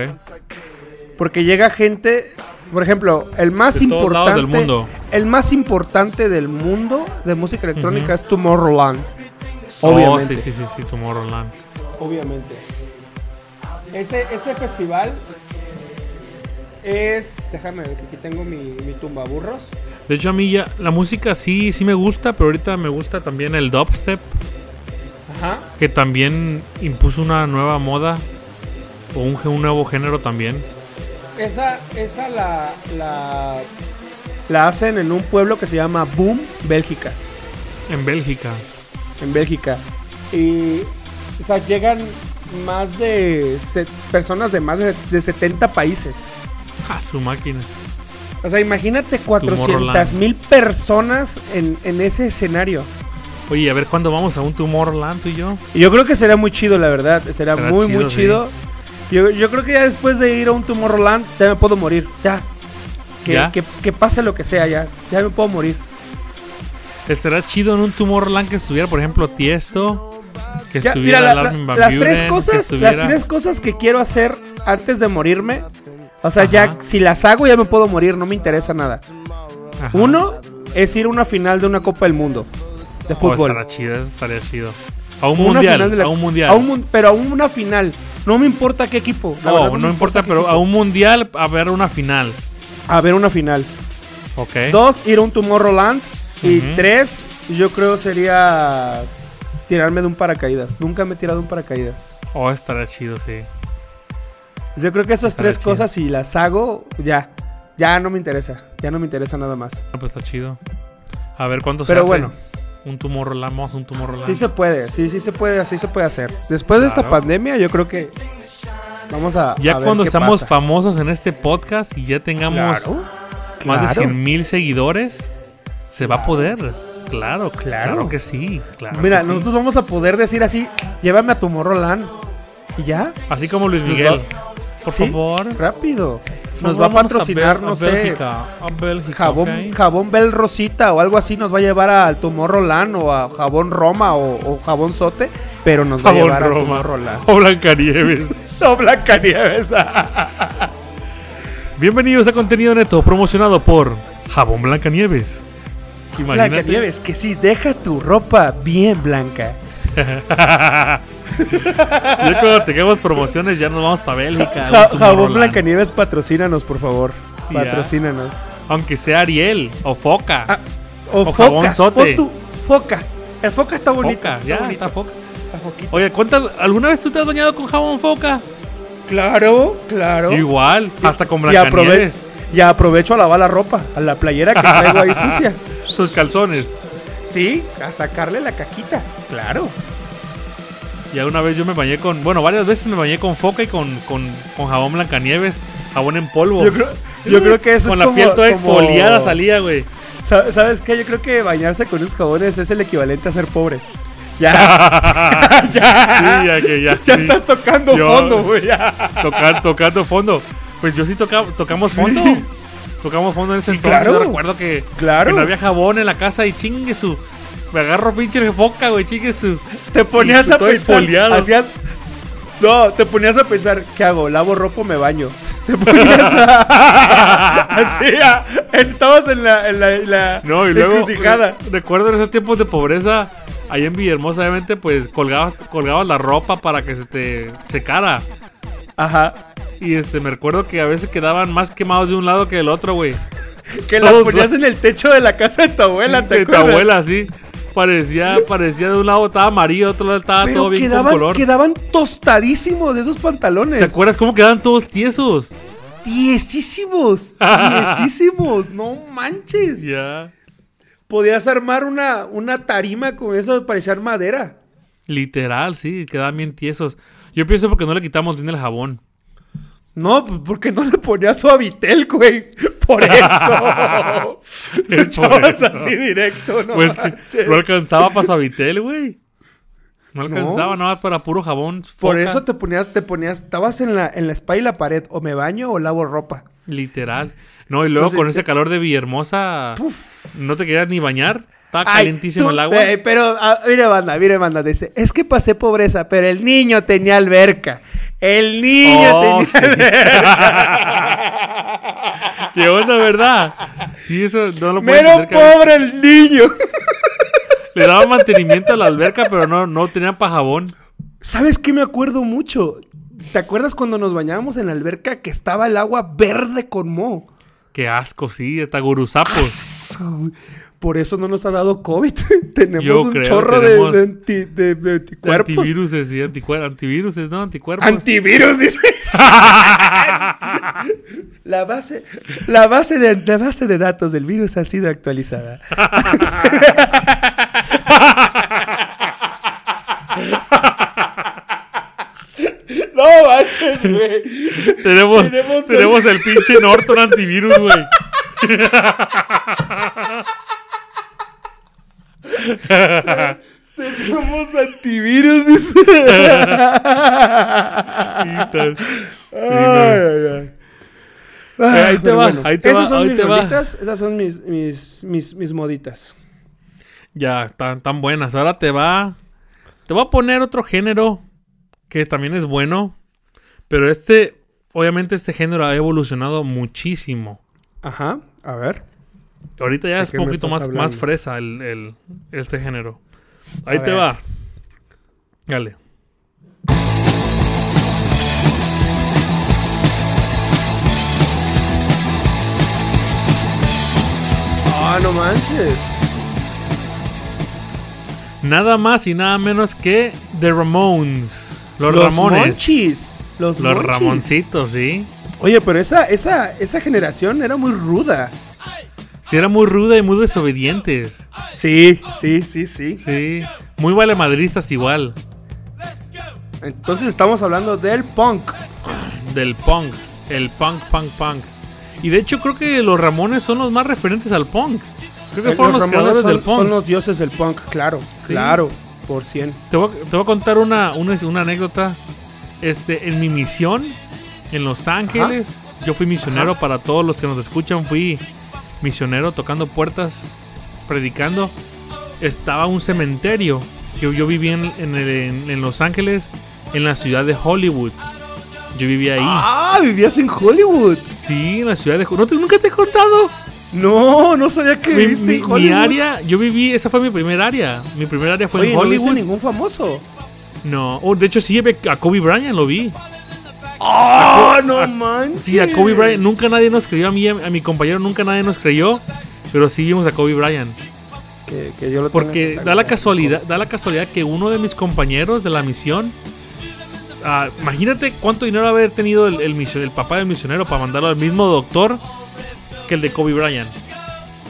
Porque llega gente Por ejemplo, el más De importante. del mundo. El más importante del mundo de música electrónica es Tomorrowland. Oh, Obviamente. sí, sí, sí, sí, Tomorrowland. Obviamente. Ese, ese festival es. Déjame aquí tengo mi, mi tumbaburros. De hecho, a mí ya la música sí, sí me gusta, pero ahorita me gusta también el dubstep, Ajá. que también impuso una nueva moda o un, un nuevo género también. Esa, esa la, la. La hacen en un pueblo que se llama Boom, Bélgica. En Bélgica. en Bélgica. Y, o sea, llegan más de personas de más de, de 70 países. ¡Ja, su máquina! O sea, imagínate 400 Tomorrowland. mil personas en, en ese escenario. Oye, a ver cuándo vamos a un Tomorrowland tú y yo. Yo creo que será muy chido, la verdad. Será Será muy, chido, muy sí. chido. Yo, yo creo que ya después de ir a un Tomorrowland, ya me puedo morir. Ya. Que, ¿Ya? que, que pase lo que sea, ya. Ya me puedo morir. Estará chido en un Tomorrowland que estuviera, por ejemplo, Tiesto. Que Ya, estuviera mira, la- la- van las Buren, tres cosas, las tres cosas que quiero hacer antes de morirme. O sea, ya si las hago ya me puedo morir, no me interesa nada. Ajá. Uno es ir a una final de una Copa del Mundo de Oh, fútbol. chido, eso estaría chido. A un Una mundial, la- a un mundial. a un pero a una final. No me importa qué equipo. No, verdad, no, importa, pero a un mundial a ver una final. A ver una final. Ok. Dos, ir a un Tomorrowland. Y Ujú. tres, yo creo sería tirarme de un paracaídas. Nunca me he tirado de un paracaídas. Oh, estará chido, sí. Yo creo que esas tres chido. cosas, si las hago, ya. Ya no me interesa. Ya no me interesa nada más. Ah, Pues está chido. A ver cuánto Pero se hace. bueno. Un Tomorrowland, vamos a un Tomorrowland. Sí se puede, sí, sí se puede, así se puede hacer. Después de esta pandemia, yo creo que vamos a. Ya a ver cuando qué estamos pasa. famosos en este podcast y ya tengamos Claro, más de claro. 100 mil seguidores, se va a poder. Claro, claro, que sí. Mira, que sí. nosotros vamos a poder decir así: llévame a Tomorrowland. Y ya, Así como Luis Nos Miguel. Por Sí, favor. rápido. Nos va a patrocinar, Bel- no a sé, a Bélgica, jabón, ok. jabón Bel Rosita o algo así. Nos va a llevar al Tomorrowland o a jabón Roma o, o jabón Sote. Pero nos va a llevar a Roma. Tomorrowland. O Blancanieves. [laughs] No, Blancanieves. [laughs] Bienvenidos a Contenido Neto, promocionado por Jabón Blancanieves. Imagínate. Blancanieves, que sí, deja tu ropa bien blanca. [laughs] Ya cuando tengamos promociones ya nos vamos para Bélgica. Ja- jabón. Blancanieves, patrocínanos, por favor. Ya. Patrocínanos. Aunque sea Ariel o Foca. Ah, o, O foca. jabón sote. tu- foca. El foca está bonito. Foca, está ya, bonito. está Foca. Está. Oye, ¿cuántas, ¿alguna vez tú te has bañado con jabón Foca? Claro, claro. Igual, hasta con Blancanieves. y aprovecho a lavar la ropa, a la playera que traigo ahí [laughs] sucia. Sus calzones. Sí, a sacarle la caquita. Claro. Ya una vez yo me bañé con, bueno, varias veces me bañé con Foca y con, con, con jabón Blancanieves, jabón en polvo. Yo creo, yo creo que eso con es la como, piel toda como- exfoliada salía, güey. Sa- ¿Sabes qué? Yo creo que bañarse con esos jabones es el equivalente a ser pobre. [laughs] Ya, Sí, ya que ya. ya sí. estás tocando Yo- fondo, güey. ya. Tocar- tocando fondo. Pues yo sí toca, tocamos fondo. Tocamos fondo en ese Sí, entonces. claro. Yo recuerdo que, Claro. que no había jabón en la casa y chingue su. Me agarro pinche foca, güey, chingue su. Te ponías a pensar. Hacías. No, te ponías a pensar, ¿qué hago? ¿Lavo ropa o me baño? [laughs] Te ponías a. [laughs] así, a- estabas en la, en la, en la No, y luego. re- Recuerdo en esos tiempos de pobreza. Ahí en Villahermosa, obviamente, pues colgabas, colgabas la ropa para que se te secara. Ajá. Y este, me recuerdo que a veces quedaban más quemados de un lado que del otro, güey. Que la ponías en el techo de la casa de tu abuela, ¿te de tu abuela, sí. Parecía, parecía de un lado estaba amarillo, de otro lado estaba Pero todo bien quedaban, con color. quedaban tostadísimos esos pantalones. ¿Te acuerdas cómo quedaban todos tiesos? Tiesísimos. [laughs] Tiesísimos. no manches. Ya. Podías armar una, una tarima con eso, parecía madera. Literal, sí, quedaban bien tiesos. Yo pienso porque no le quitamos bien el jabón. No, pues porque no le ponías suavitel, güey. Por [laughs] eso. [laughs] Por eso. así directo, no pues que no alcanzaba para suavitel, güey. No No. alcanzaba nada para puro jabón. Por foca. eso te ponías, te ponías, estabas en la, en la espalda y la pared, o me baño o lavo ropa. Literal. No, y luego Entonces, con ese eh, calor de Villahermosa, no te querías ni bañar. Estaba Ay, calientísimo tú- el agua. eh, pero, ah, mire, banda, mire, banda, dice, es que pasé pobreza, pero el niño tenía alberca. El niño Oh, tenía sí. alberca. [laughs] ¿Qué onda, verdad? Sí, eso no lo puedo Mero pobre el niño. [laughs] Le daban mantenimiento a la alberca, pero no, no tenían pa' jabón. ¿Sabes qué me acuerdo mucho? ¿Te acuerdas cuando nos bañábamos en la alberca que estaba el agua verde con moho? Qué asco, sí, hasta gurusapos. Por eso no nos ha dado COVID. [laughs] tenemos Yo un creo, chorro de- tenemos- de, anti- de- de anticuerpos. Antiviruses, sí, anticuer- antiviruses, ¿no? Anticuerpos. Antivirus, dice. [laughs] la base, la base de, la base de datos del virus ha sido actualizada. [laughs] no manches, güey. tenemos, tenemos tenemos, el- el pinche Norton antivirus, güey. [laughs] Tenemos antivirus, dice. Ay. Ah, ahí te va, ahí te esas son ahí mis rolitas, esas son mis, mis, mis, mis moditas. Ya, tan, tan buenas. Ahora te va. Te voy a poner otro género que también es bueno. Pero este, obviamente, este género ha evolucionado muchísimo. Ajá, a ver. Ahorita ya ¿De es un poquito más, hablando? más fresa el, el- este género. Ahí A te ver. va. Dale. Ah, no manches. Nada más y nada menos que The Ramones. Los, Ramones. Monchis. Los, Los Monchis. Ramoncitos, sí. Oye, pero esa, esa, esa generación era muy ruda. Sí, era muy ruda y muy desobedientes. Sí, sí, sí, sí. Sí. Muy valemadristas igual. Entonces estamos hablando del punk. Del punk. El punk, punk, punk. Y de hecho creo que los Ramones son los más referentes al punk. Creo que Eh, fueron los, creadores son, del punk. son los dioses del punk, claro. Sí. Claro, por cien. Te, voy a, te voy a contar una, una, una anécdota. Este, en mi misión en Los Ángeles, yo fui misionero para todos los que nos escuchan. Fui misionero tocando puertas, predicando. Estaba un cementerio. Yo, yo vivía en, en el- en- en Los Ángeles, en la ciudad de Hollywood. Yo vivía ahí. Ah, vivías en Hollywood. Sí, en la ciudad de Hollywood. ¿Nunca te he contado? No, no sabía que Mi, viviste mi- en mi Hollywood. área, yo viví, esa fue mi primer área. Mi primer área fue Oye, en ¿no viste Hollywood. ningún famoso? No, oh, de hecho sí, a Kobe Bryant lo vi. ¡Oh, no manches! Sí, a Kobe Bryant nunca nadie nos creyó, a mí, a, mi compañero nunca nadie nos creyó, pero sí vimos a Kobe Bryant. Que, que yo lo Porque da la casualidad, da la casualidad que uno de mis compañeros de la misión, ah, imagínate cuánto dinero haber tenido el, el, papá del misionero para mandarlo al mismo doctor que el de Kobe Bryant.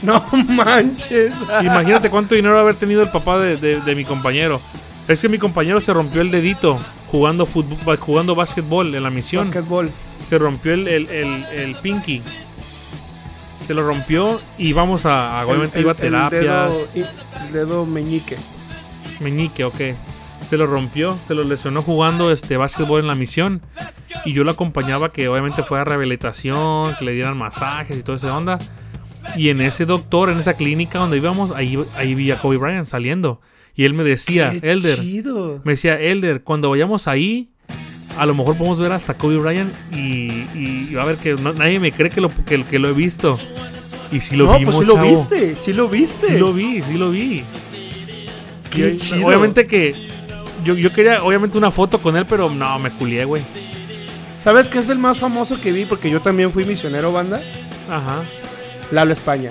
No manches. Imagínate cuánto dinero haber tenido el papá de, de- de mi compañero. Es que mi compañero se rompió el dedito jugando fútbol, jugando básquetbol en la misión. Básquetbol. se rompió el, el, el, el pinky. Se lo rompió y vamos a, obviamente iba a el- el terapia, dedo, dedo meñique. meñique, ok. Se lo rompió, se lo lesionó jugando este básquetbol en la misión. Y yo lo acompañaba que obviamente fue a rehabilitación, que le dieran masajes y toda esa onda. Y en ese doctor, en esa clínica donde íbamos, ahí, ahí vi a Kobe Bryant saliendo. Y él me decía, Qué Elder, chido. me decía, Elder, cuando vayamos ahí, a lo mejor podemos ver hasta Kobe Bryant y, y, y va a ver que no- nadie me cree que lo, que, que lo he visto. Y si lo no, vimos, pues sí lo viste, sí lo viste. Sí lo vi, sí lo vi. Qué Y, chido. Obviamente que yo, yo quería, obviamente, una foto con él, pero no, me culié, güey. ¿Sabes qué es el más famoso que vi? Porque yo también fui misionero, banda. Ajá. Lalo España.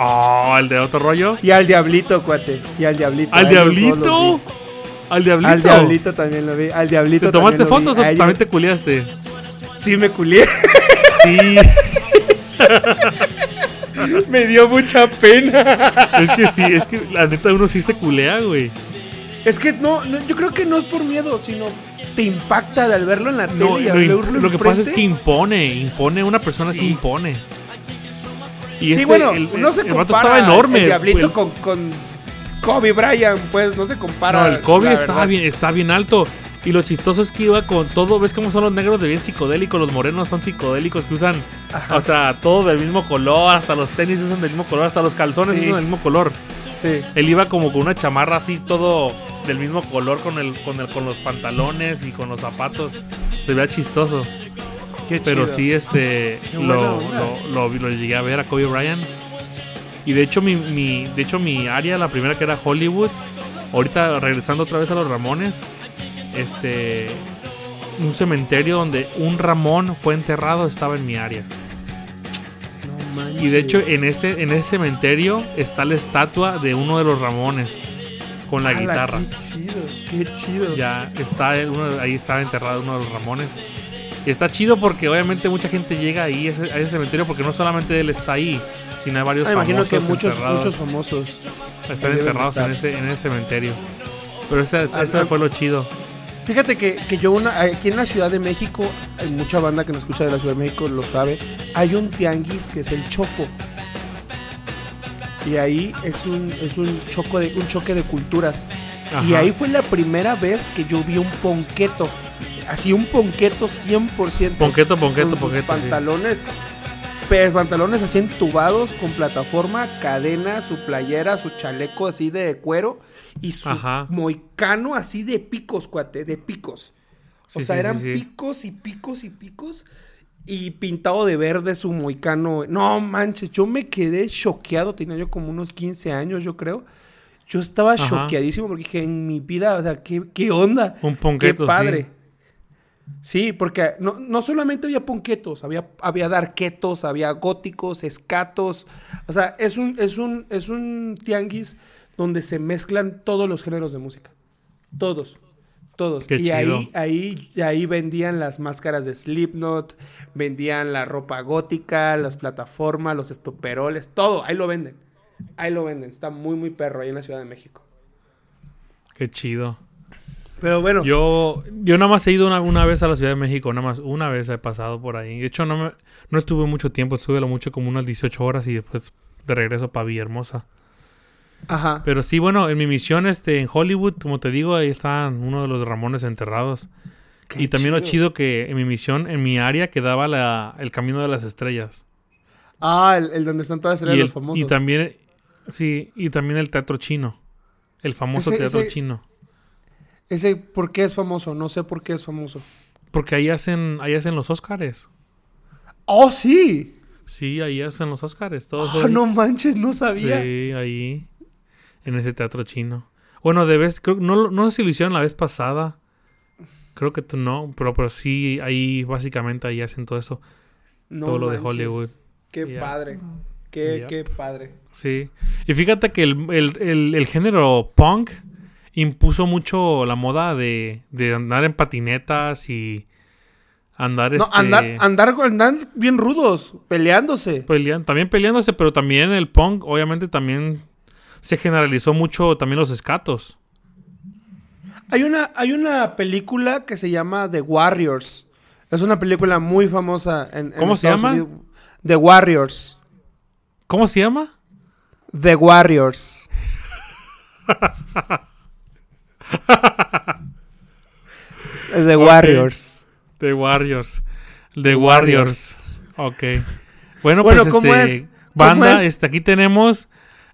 Oh, el de otro rollo. Y al Diablito, cuate. Y al Diablito. ¿Al diablito? ¿Al diablito? Al Diablito también lo vi. Al Diablito ¿Te tomaste fotos o también te culiaste? Sí, me culié. Sí. [laughs] me dio mucha pena. es que sí, es que la neta uno sí se culea, güey. Es que no, no, yo creo que no es por miedo, sino te impacta de al verlo en la tele No, y lo, al im- verlo lo que pasa es que impone, impone, una persona sí, Sí. impone. Y Sí, este, bueno, el, no se el vato estaba enorme. el Diablito el- con, con Kobe Bryant, pues no se compara. no, el Kobe verdad. bien, está bien alto. Y lo chistoso es que iba con todo, ¿ves cómo son los negros de bien psicodélicos? Los morenos son psicodélicos que usan, Ajá. o sea, todo del mismo color, hasta los tenis usan del mismo color, hasta los calzones Sí. usan del mismo color. Sí. Él iba como con una chamarra así, todo del mismo color con el, con el, con los pantalones y con los zapatos. Se veía chistoso. Qué Pero chido. sí, este, lo, lo, lo- lo llegué a ver a Kobe Bryant. Y de hecho, mi, mi, de hecho, mi área, la primera que era Hollywood, ahorita regresando otra vez a los Ramones, este, un cementerio donde un Ramón fue enterrado estaba en mi área. No. Y de hecho, en ese, en ese cementerio está la estatua de uno de los Ramones con la ¡Hala, guitarra. Qué chido, qué chido. Ya está el- uno- ahí estaba enterrado uno de los Ramones. Y está chido porque obviamente mucha gente llega ahí a ese, a ese cementerio porque no solamente él está ahí, sino hay varios Ah, imagino famosos que muchos, enterrados, muchos famosos. están enterrados en ese, en ese cementerio. Pero ese, Ah, ese ah. fue lo chido. Fíjate que, que yo una, aquí en la Ciudad de México, hay mucha banda que nos escucha de la Ciudad de México lo sabe, hay un tianguis que es el Chopo. Y ahí es un, es un, choco de, un choque de culturas. Y ahí fue la primera vez que yo vi un ponqueto. Así un ponqueto 100%. Ponqueto, ponqueto, con sus ponqueto. sí. pantalones. Pero pantalones así entubados con plataforma, cadena, su playera, su chaleco así de cuero y su Ajá. moicano así de picos, cuate, de picos. O Sí, sea, sí, eran sí, picos y picos y picos y pintado de verde su moicano. No manches, yo me quedé choqueado, tenía yo como unos 15 años, yo creo. Yo estaba choqueadísimo porque dije, en mi vida, o sea, ¿qué, qué onda? Un ponqueto, Qué padre. Sí. Porque no, no solamente había ponquetos, había, había darquetos, había góticos, escatos. O sea, es un, es un, es un tianguis donde se mezclan todos los géneros de música. Todos. Todos. Qué y chido. ahí, ahí, ahí vendían las máscaras de Slipknot, vendían la ropa gótica, las plataformas, los estoperoles, todo. Ahí lo venden. Ahí lo venden. Está muy, muy perro ahí en la Ciudad de México. Qué chido. Pero bueno. Yo, yo nada más he ido una, una vez a la Ciudad de México, nada más una vez he pasado por ahí. De hecho, no, me, no estuve mucho tiempo, estuve lo mucho como unas 18 horas y después de regreso para Villahermosa. Ajá. Pero sí, bueno, en mi misión este, en Hollywood, como te digo, ahí están uno de los Ramones enterrados. Qué y también lo chido. que en mi misión, en mi área, quedaba la, el Camino de las Estrellas. Ah, el, el donde están todas las Y, estrellas el- los famosos. y también, sí, y también el teatro chino. El famoso Ese- teatro ese- chino. Ese, ¿por qué es famoso? No sé por qué es famoso. Porque ahí hacen, ahí hacen los Óscares. ¡Oh, sí! Sí, ahí hacen los Óscares. Todos Oh, no manches, no sabía. Sí, ahí. En ese teatro chino. Bueno, de vez, creo- no, lo- no sé si lo hicieron la vez pasada. Creo que tú no, pero, pero sí, ahí básicamente ahí hacen todo eso. No todo lo de. Hollywood. Qué padre. Qué, qué padre. Sí. Y fíjate que el, el- el- el género punk impuso mucho la moda de, de andar en patinetas y andar No, este, andar, andar, andar bien rudos, peleándose. pelean- también peleándose, pero también el punk, obviamente también se generalizó mucho también los escatos. Hay una, hay una película que se llama The Warriors. Es una película muy famosa en, en ¿Cómo se llama? Unidos. The Warriors. ¿Cómo se llama? The Warriors. [laughs] The Warriors. The Warriors. The Warriors. Ok. Bueno, Bueno, pues ¿cómo este, es? ¿Cómo banda, es? este, aquí tenemos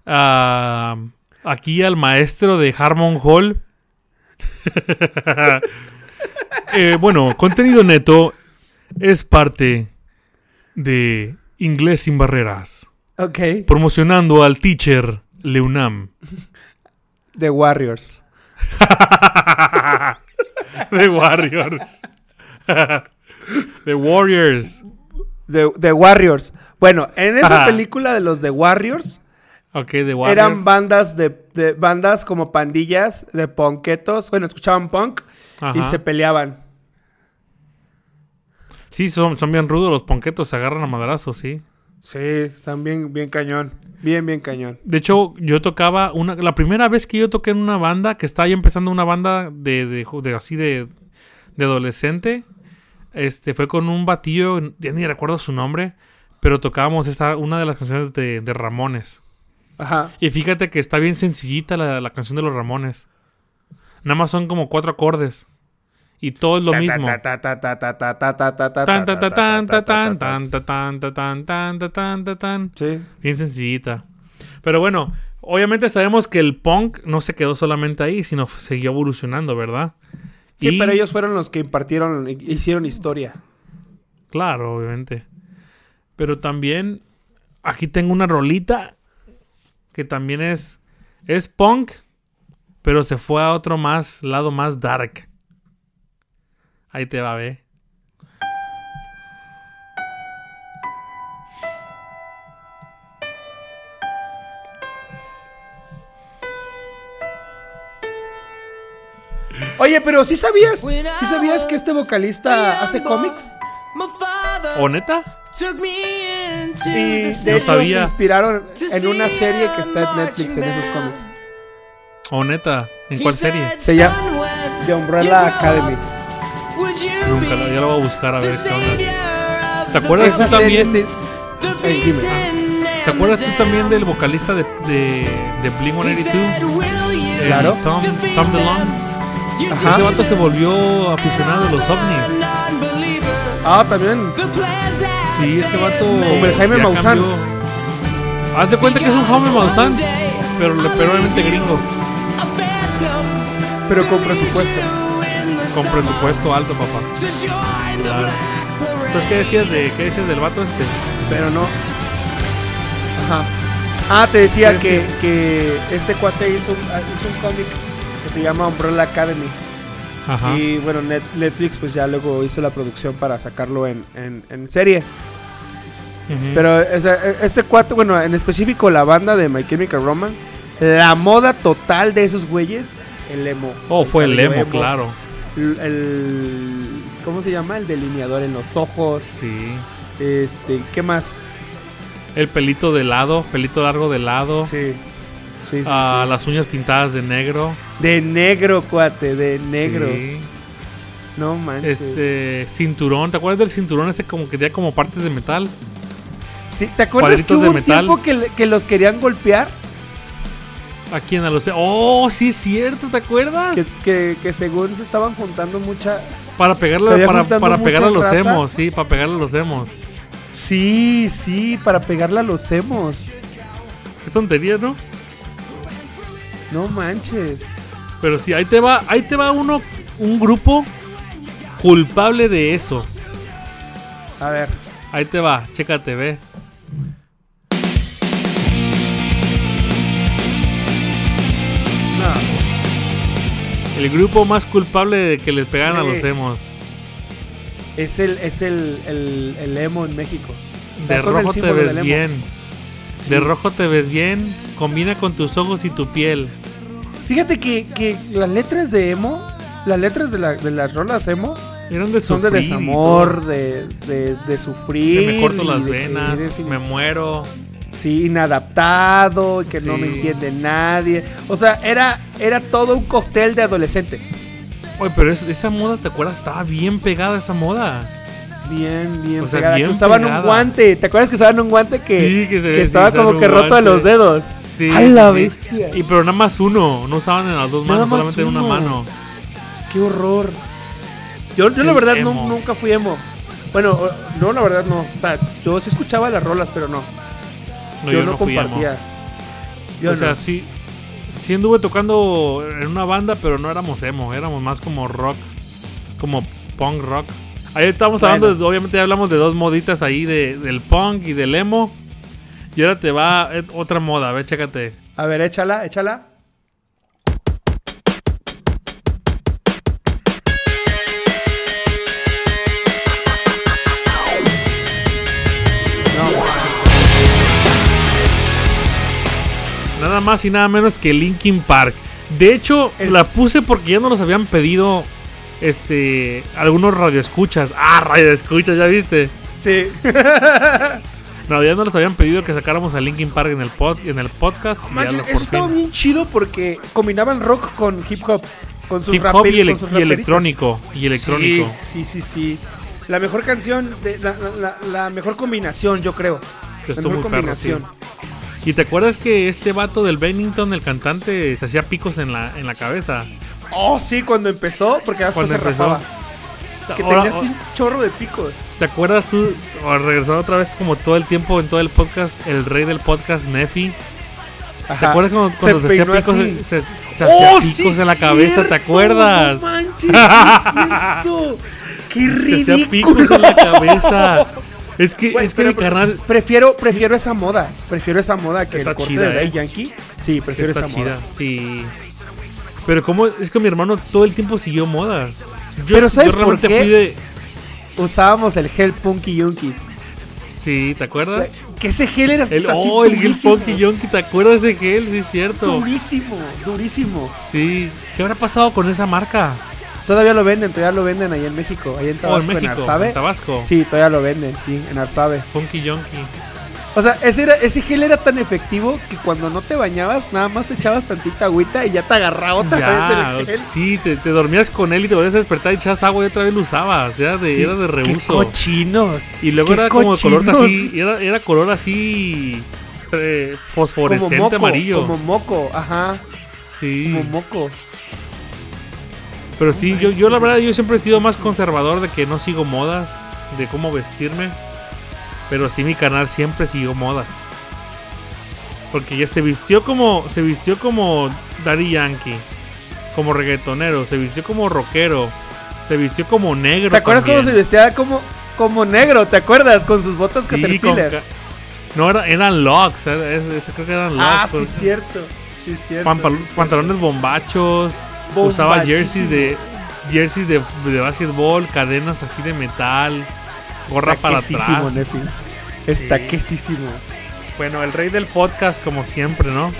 ah, aquí al maestro de Harmon Hall. [laughs] Eh, bueno, contenido neto es parte de Inglés sin Barreras, Ok. promocionando al teacher Leunam. The Warriors. [laughs] The Warriors. The Warriors. The, The Warriors. Bueno, en esa Ajá. película de los The Warriors Ok, The Warriors. eran bandas de, de- bandas como pandillas de punketos. Bueno, escuchaban punk y se peleaban. Sí, son, son bien rudos los ponquetos, se agarran a madrazos, sí. Sí, están bien, bien cañón. Bien, bien cañón. De hecho, yo tocaba una... La primera vez que yo toqué en una banda, que estaba yo empezando una banda de, de, de así de, de adolescente, este, fue con un batillo, ya ni recuerdo su nombre, pero tocábamos esta, una de las canciones de, de Ramones. Ajá. Y fíjate que está bien sencillita la, la canción de los Ramones. Nada más son como cuatro acordes y todo es lo mismo. Bien sencillita. Pero bueno, obviamente sabemos que el punk no se quedó solamente ahí, sino siguió evolucionando, ¿verdad? Sí, y... pero ellos fueron los que impartieron, hicieron historia. Claro, obviamente. Pero también aquí tengo una rolita que también es es punk, pero se fue a otro más lado más dark. Ahí te va a ver. Oye, pero ¿sí sabías? ¿Sí sabías que este vocalista hace cómics? ¿O neta? Y de No hecho se sabía. inspiraron en una serie que está en Netflix en esos cómics. ¿O neta? ¿En cuál serie? Se llama The Umbrella Academy. Nunca la, ya lo voy a buscar a ver qué onda. ¿Te acuerdas Esa tú también? este- dime. ¿Te acuerdas tú también del vocalista de, de, de Blink 182? El Claro. Tom, Tom DeLonge. Ajá. Ese vato se volvió aficionado a los ovnis. Ah, también. Sí, ese vato. Como el Jaime Maussan. cambió. Haz de cuenta que es un Jaime Maussan, pero le pero obviamente gringo. Pero con presupuesto. Con presupuesto alto, papá. Claro. Entonces, ¿qué decías, de, ¿qué decías del vato este? Pero no. Ajá. Ah, te decía ¿Qué que, decía? que este cuate hizo, un- ah, hizo un cómic que se llama Umbrella Academy. Ajá. Y bueno, Net- Netflix pues ya luego hizo la producción para sacarlo en, en- en serie. Pero ese- este cuate, bueno, en específico la banda de My Chemical Romance, la moda total de esos güeyes, el emo. Oh, fue el cabello emo, claro. El, ¿Cómo se llama? El delineador en los ojos. Sí. Este, ¿qué más? El pelito de lado, pelito largo de lado. Sí. Sí, sí, Ah, sí. Las uñas pintadas de negro. De negro, cuate, de negro. Sí. No manches. Este cinturón, ¿te acuerdas del cinturón ese como que tenía como partes de metal? Sí, ¿Te acuerdas que cuadritos hubo de un metal. tiempo que, que los querían golpear? Aquí en Alocé. Oh, sí es cierto, ¿te acuerdas? Que, que, que según se estaban juntando mucha... Para pegarle, para, para pegarle a los raza. emos, sí, para pegarle a los emos. Sí, sí, para pegarle a los emos. Qué tontería, ¿no? No manches. Pero sí, ahí te va, ahí te va uno, un grupo culpable de eso. A ver. Ahí te va, chécate, ve. El grupo más culpable de que les pegaran a los emos. Es el, es el, el, el emo en México. De rojo te ves bien. Sí. De rojo te ves bien. Combina con tus ojos y tu piel. Fíjate que, que las letras de emo, las letras de, la- de las rolas emo, Eran de son de desamor, de, de, de De sufrir. me corto las de venas, me muero. Sí, inadaptado, que no me entiende nadie. O sea, era, era todo un cóctel de adolescente. Oye, pero es- esa moda, ¿te acuerdas? Estaba bien pegada esa moda. Bien, bien O sea, pegada. bien que usaban pegada. un guante. ¿Te acuerdas que usaban un guante que, Sí, que se estaba como que roto de los dedos? Sí, ¡Ay, la bestia! Y pero nada más uno, no usaban en las dos Nada manos, solamente en una mano. ¡Qué horror! Yo, yo la verdad nunca fui emo. Bueno, no, la verdad no. O sea, yo sí escuchaba las rolas, pero no. No, yo, yo, no, no compartía. Yo o sea, sí, sí anduve tocando en una banda, pero no éramos emo, éramos más como rock, como punk rock. Ahí estábamos Bueno. hablando, de- obviamente ya hablamos de dos moditas ahí, de, del punk y del emo. Y ahora te va otra moda, a ver, chécate. A ver, échala, échala. Nada más y nada menos que Linkin Park. De hecho, El- la puse porque ya no los habían pedido este algunos radioescuchas. Ah, radioescuchas, ¿ya viste? Sí. [laughs] No, ya no les habían pedido que sacáramos a Linkin Park en el pod, en el podcast. Manches, eso estaba bien chido porque combinaban rock con hip hop. Con sus Hip hop rapel- y, ele- con sus y raperitos. electrónico. Y electrónico. Sí, sí, sí, sí. La mejor canción, de, la, la- la- la mejor combinación, yo creo. Que La mejor muy perro, sí. ¿Y te acuerdas que este vato del Bennington, el cantante, se hacía picos en la, en la cabeza? Oh, sí, cuando empezó, porque después Cuando se empezó. rajaba. Que Ahora- tenía así un chorro de picos. ¿Te acuerdas tú, o regresando otra vez como todo el tiempo en todo el podcast, el rey del podcast, Nefi? ¿Te acuerdas cuando, cuando se, hacía picos, así. se, se ¡Oh, hacía sí, picos en la cabeza? ¿Te acuerdas? No manches, [laughs] sí. ¡Qué Se hacía ridículo! picos en la cabeza. Es que, es que mi carnal Prefiero, prefiero esa moda. Prefiero esa moda que Está el corte chida, de Daddy ¿eh? Yankee. Sí, prefiero está esa chida. moda. Sí. Pero como es que mi hermano todo el tiempo siguió modas. Yo, Pero ¿sabes yo por qué? de Usábamos el gel Punky Yunky. Sí, ¿te acuerdas? Que ese gel era El, así oh, el gel durísimo. Punky Yonky, ¿te acuerdas de ese gel? Sí, es cierto. Durísimo, durísimo. Sí. ¿Qué habrá pasado con esa marca? Todavía lo venden, todavía lo venden ahí en México. Ahí en Oh, Tabasco, en en, México, en Tabasco. Sí, todavía lo venden, sí, en Arsabe. Funky Yonky. O sea, ese, era, ese gel era tan efectivo que cuando no te bañabas, nada más te echabas tantita agüita y ya te agarraba otra Ya, vez el gel. sí, te, te dormías con él y te volvías a despertar y echabas agua y otra vez lo usabas. Era de, Sí, era de ¡Qué reuso. cochinos! Y luego ¡Qué era como de color cochinos! así, era, era color así eh, Como fosforescente moco, amarillo. Como moco, ajá. sí. Como moco. Pero sí, yo, yo la verdad yo siempre he sido más conservador de que no sigo modas, de cómo vestirme. Pero sí mi canal siempre siguió modas. Porque ya se vistió como se vistió como Daddy Yankee, como reggaetonero, se vistió como rockero, se vistió como negro. ¿Te acuerdas cómo se vestía como, como negro? ¿Te acuerdas? Con sus botas Sí, con Caterpillar. ca- No, era- eran locks, era- ese creo que eran locks. ah, sí, cierto. Sí, cierto. Pantal- sí, cierto. pantalones bombachos, usaba jerseys de jerseys de, de básquetbol, cadenas así de metal, gorra para atrás. Nefi. Estaquesísimo. Bueno, el rey del podcast como siempre, ¿no? Tiene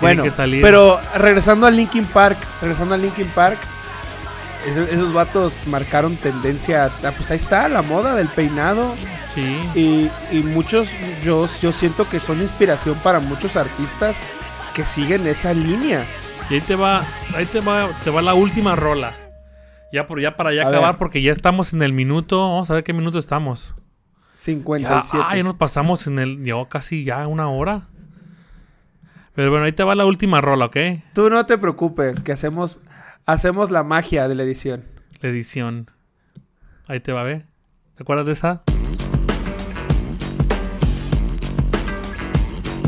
Bueno, que salir. pero regresando a Linkin Park, regresando a Linkin Park, esos, esos vatos marcaron tendencia. a- Pues ahí está, la moda del peinado. sí. Y, y muchos, yo, yo siento que son inspiración para muchos artistas que siguen esa línea. Y ahí te va, ahí te va, te va la última rola. Ya por ya para ya A acabar ver. porque ya estamos en el minuto, vamos a ver qué minuto estamos. Ya, 57. ah, ya nos pasamos en el ya casi ya una hora. Pero bueno, ahí te va la última rola, ¿ok? Tú no te preocupes, que hacemos, hacemos la magia de la edición. La edición. Ahí te va, ¿ve? ¿Te acuerdas de esa?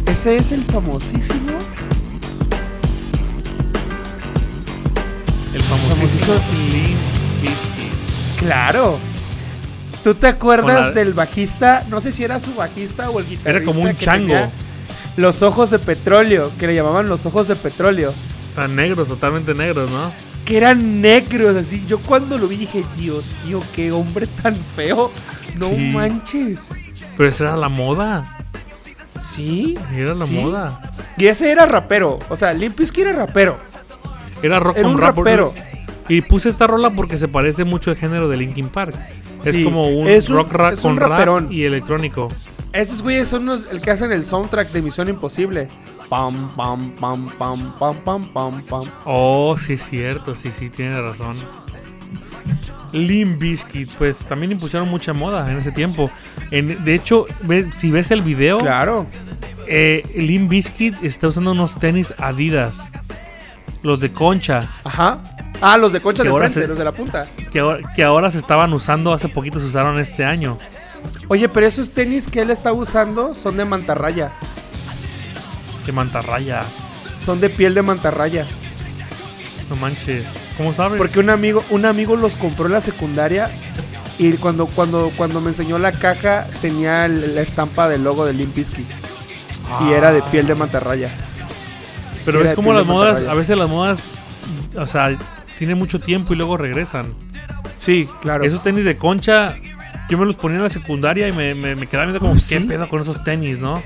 Ese es el famosísimo. El famosísimo Limp Bizkit. Claro. ¿Tú te acuerdas la- del bajista? No sé si era su bajista o el guitarrista. Era como un chango. Los ojos de petróleo, que le llamaban los ojos de petróleo. Tan negros, totalmente negros, ¿no? Que eran negros, así. Yo cuando lo vi dije, Dios mío, qué hombre tan feo. No Sí. manches. Pero esa era la moda. Sí. Era la Sí. moda. Y ese era rapero. O sea, Limp Bizkit era rapero. Era rock Era con un rap. rapero. Y puse esta rola porque se parece mucho al género de Linkin Park. Es como un es un- rock rap con rap y electrónico. Esos güeyes son los el que hacen el soundtrack de Misión Imposible. Pam, pam, pam, pam, pam, pam, pam, pam. Oh, sí es cierto, sí, sí, tiene razón. Limp Bizkit, pues también impusieron mucha moda en ese tiempo. En- de hecho, ve- si ves el video, Claro. eh, Limp Bizkit está usando unos tenis Adidas. Los de concha, Ajá. Ah, los de concha de frente, se- los de la punta. que ahora, que ahora se estaban usando, hace poquito se usaron este año. Oye, pero esos tenis que él está usando son de mantarraya. Que mantarraya, Son de piel de mantarraya. no manches. ¿Cómo sabes? Porque un amigo, un amigo los compró en la secundaria y cuando, cuando, cuando me enseñó la caja tenía la estampa del logo de Limp Bizkit. Y era de piel de mantarraya. Pero era es como las modas, a veces las modas, o sea, tienen mucho tiempo y luego regresan. Sí, claro. Esos tenis de concha, yo me los ponía en la secundaria y me, me, me quedaba viendo como, Uh, ¿qué pedo con esos tenis, no?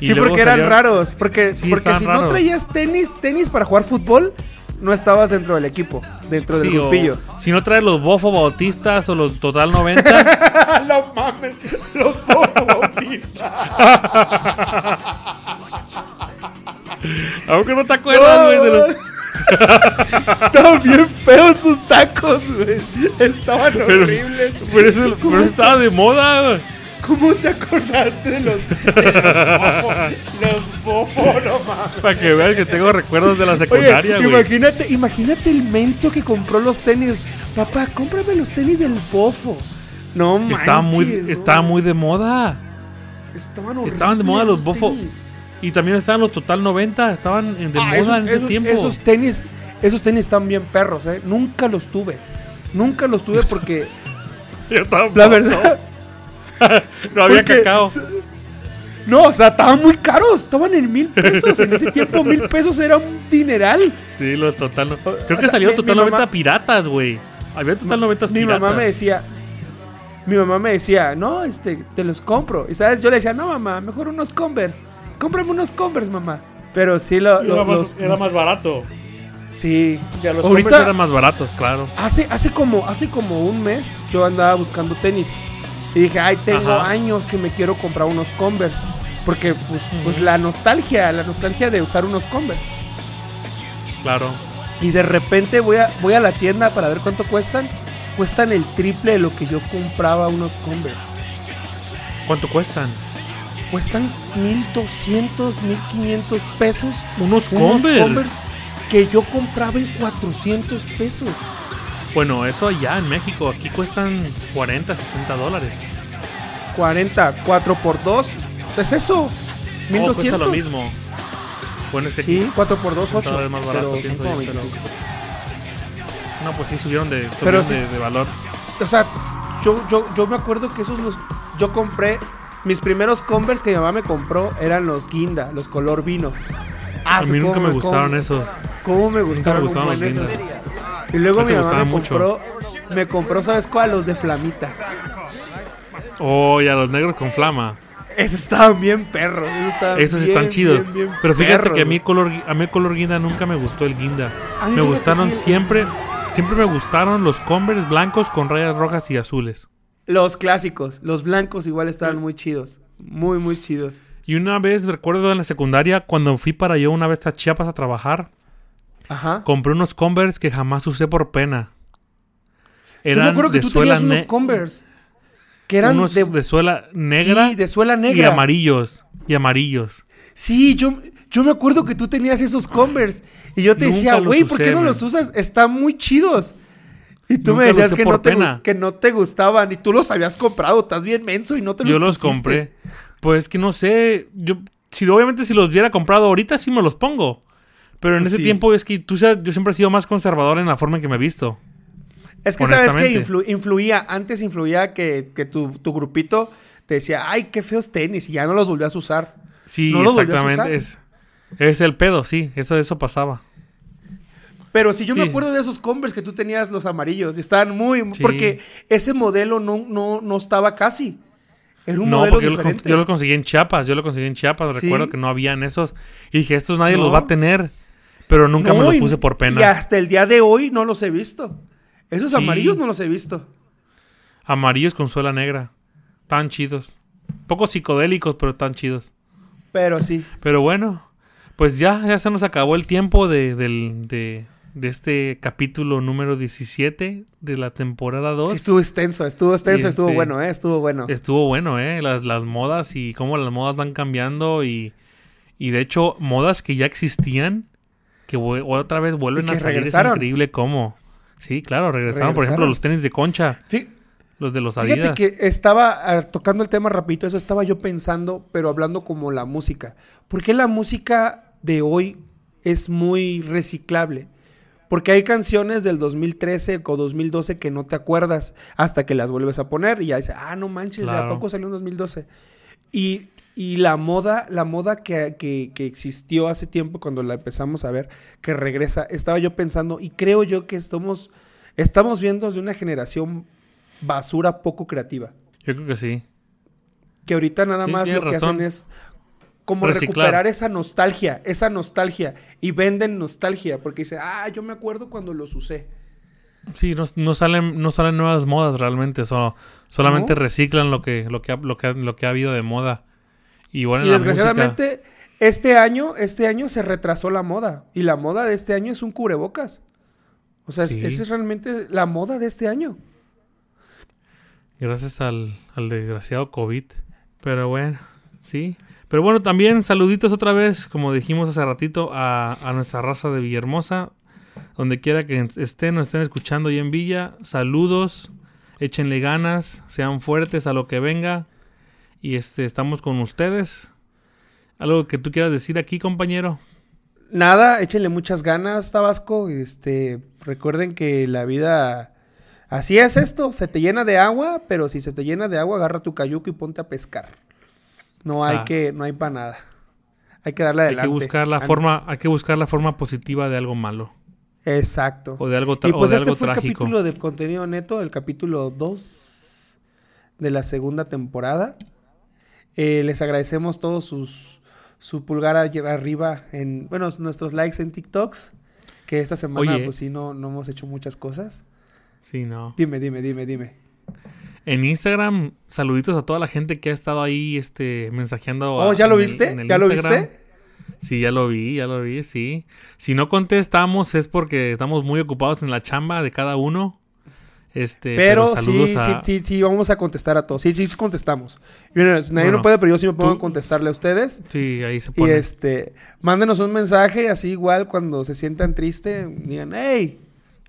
Y sí, porque eran raros. Porque, Sí, porque si no traías tenis, tenis para jugar fútbol, no estabas dentro del equipo, dentro del Sí, o grupillo. si no traes los Bofo Bautistas o los Total 90, [laughs] no mames, los Bofo Bautista. [laughs] [laughs] aunque no te acuerdas, güey, de los- Estaban bien feos sus tacos, güey. Estaban Pero, horribles. pero eso, pero estaba de moda, güey. ¿Cómo te acordaste de los, de los bofo? Los bofo, no mames. Para que veas que tengo recuerdos de la Oye, secundaria, güey. imagínate, imagínate el menso que compró los tenis. Papá, cómprame los tenis del bofo. No manches. Estaba muy, estaba muy de moda. Estaban, horribles estaban de moda los bofo. tenis. Y también estaban los Total 90, estaban en- de Ah, moda esos, en ese esos- tiempo. esos tenis, esos tenis están bien perros, ¿eh? Nunca los tuve. Nunca los tuve porque, [laughs] Yo tampoco. la verdad, [laughs] No había porque- cacao. no, o sea, estaban muy caros, estaban en mil pesos. En ese tiempo mil pesos era un dineral. Sí, los total. no- Creo que sea, salieron mi- total mi 90 mamá- piratas, güey. Había total 90 Mi piratas. mamá me decía, mi mamá me decía, no, este, te los compro. Y sabes, yo le decía, no, mamá, mejor unos Converse. Cómprame unos Converse, mamá. Pero sí, lo, lo- Era, más, los, era los- más barato. sí. Ya, los Ahorita- Converse eran más baratos, claro. Hace, hace, como, hace como un mes yo andaba buscando tenis. Y dije, ay, tengo Ajá. años que me quiero comprar unos Converse. Porque, pues, pues la nostalgia, la nostalgia de usar unos Converse. Claro. Y de repente voy a, voy a la tienda para ver cuánto cuestan. Cuestan el triple de lo que yo compraba unos Converse. ¿Cuánto cuestan? Cuestan 1200, 1500 pesos. Unos Unos Converse. que yo compraba en 400 pesos. Bueno, eso allá en México. Aquí cuestan 40, 60 dólares. 40, 4 por 2. Es eso. Oh, 1200. cuesta lo mismo. Bueno, es que Sí, 4 por 2, Son 8. todavía más barato, pero pienso yo, pero- 25. No, pues sí, subieron de, Pero subieron sí. de, de valor. O sea, yo, yo, yo me acuerdo que esos los. Yo compré. Mis primeros Converse que mi mamá me compró eran los Guinda, los color vino. Ah, A mí nunca me gustaron esos. ¿Cómo me gustaron, un gustaron los esos? Y luego No mi mamá me mucho. compró. Me compró, ¿sabes cuál? Los de Flamita. Oh, y a los negros con flama. Esos estaban bien perros. Esos, estaban Esos bien, están chidos. bien, bien Pero fíjate perros, que a mí color a mí color guinda nunca me gustó el guinda. Me gustaron sí, siempre siempre me gustaron los Converse blancos con rayas rojas y azules. Los clásicos. Los blancos igual estaban muy chidos. Muy, muy chidos. Y una vez recuerdo en la secundaria cuando fui para yo una vez a Chiapas a trabajar, Ajá. compré unos Converse que jamás usé por pena. Yo me Eran acuerdo que de tú suela tenías unos Converse. Que eran unos de, de, suela negra, Sí, de suela y negra. amarillos y amarillos. Sí, yo, yo me acuerdo que tú tenías esos Converse. Y yo te Nunca decía, güey, ¿por qué no man. los usas? Están muy chidos. Y tú me Nunca decías que no, te, que no te gustaban. Y tú los habías comprado. Estás bien menso y no te los Yo los pusiste. compré. Pues que no sé, yo si obviamente si los hubiera comprado ahorita sí me los pongo. Pero en ese Sí. tiempo es que tú sabes, yo siempre he sido más conservador en la forma en que me he visto. Es que sabes que influía. Antes influía que, que tu, tu grupito te decía, ay, qué feos tenis. Y ya no los volvías a usar. Sí, ¿No los volvías a exactamente. Es, es el pedo, sí. Eso, eso pasaba. Pero si yo me acuerdo de esos Converse que tú tenías, los amarillos. y Estaban muy... Sí. Porque ese modelo no, no, no estaba casi. Era un No, modelo porque yo lo, diferente. yo lo conseguí en Chiapas. Yo lo conseguí en Chiapas. ¿Sí? Recuerdo que no habían esos. Y dije, estos nadie los va a tener. Pero nunca me No, los y- puse por Y pena. hasta el día de hoy no los he visto. Esos Sí. amarillos no los he visto. Amarillos con suela negra. Tan chidos. Poco psicodélicos, pero tan chidos. Pero sí. Pero bueno, pues ya, ya se nos acabó el tiempo de, del- de, de este capítulo número 17 de la temporada 2. Sí, estuvo extenso, estuvo extenso, estuvo este- bueno, ¿eh? Estuvo bueno. Estuvo bueno, ¿eh? Las, las modas y cómo las modas van cambiando y, y de hecho modas que ya existían que otra vez vuelven a salir. Es increíble cómo. Sí, claro, regresaron. Por ejemplo, los tenis de concha, Fí- los de los Fíjate Adidas. que estaba tocando el tema rapidito, eso estaba yo pensando, pero hablando como la música. ¿Por qué la música de hoy es muy reciclable? Porque hay canciones del 2013 o 2012 que no te acuerdas hasta que las vuelves a poner y ya dices, ah, no manches, ¿a Claro. poco salió en 2012? Y, y la moda, la moda que, que- que existió hace tiempo cuando la empezamos a ver, que regresa, estaba yo pensando y creo yo que estamos, estamos viendo de una generación basura poco creativa. Yo creo que sí. Que ahorita nada Sí, más lo que hacen es como Reciclar. recuperar esa nostalgia, esa nostalgia. Y venden nostalgia porque dicen, ah, yo me acuerdo cuando los usé. Sí, no, no salen, no salen nuevas modas realmente, solo, solamente ¿No? reciclan lo que, lo que, ha- lo que, lo que ha habido de moda. Y bueno, y desgraciadamente, este año, este año se retrasó la moda. Y la moda de este año es un cubrebocas. O sea, Sí. esa es realmente la moda de este año. gracias al, al desgraciado COVID. Pero bueno, sí. Pero bueno, también saluditos otra vez, como dijimos hace ratito, a, nuestra raza de Villahermosa. Donde quiera que estén o estén escuchando hoy en Villa, saludos, échenle ganas, sean fuertes a lo que venga. Y este, estamos con ustedes. ¿Algo que tú quieras decir aquí, compañero? Nada, échenle muchas ganas, Tabasco. Este, recuerden que la vida Así es esto, se te llena de agua, pero si se te llena de agua, agarra tu cayuco y ponte a pescar. No hay Ah. que, no hay para nada. Hay que darle Hay adelante. que buscar la forma, hay que buscar la forma positiva de algo malo. Exacto. O de algo, Y o pues de este algo fue el trágico. capítulo de contenido neto, el capítulo 2 de la segunda temporada. Eh, les agradecemos todos sus su pulgar arriba en, bueno, nuestros likes en TikToks. Que esta semana, Oye. pues sí, no, no hemos hecho muchas cosas. Sí, no. Dime, dime, dime, dime. En Instagram, saluditos a toda la gente que ha estado ahí este, mensajeando. Oh, a- ¿ya lo en el- viste? en el ¿Ya lo viste? Sí, ya lo vi, ya lo vi, sí. Si no contestamos es porque estamos muy ocupados en la chamba de cada uno. Este, Pero, sí, sí, a... sí, sí, vamos a contestar a todos. Sí, sí, sí contestamos. Y nadie Bueno, no puede, pero yo sí me pongo tú- a contestarle a ustedes. Sí, ahí se Y pone. este, mándenos un mensaje así igual cuando se sientan tristes, digan, hey,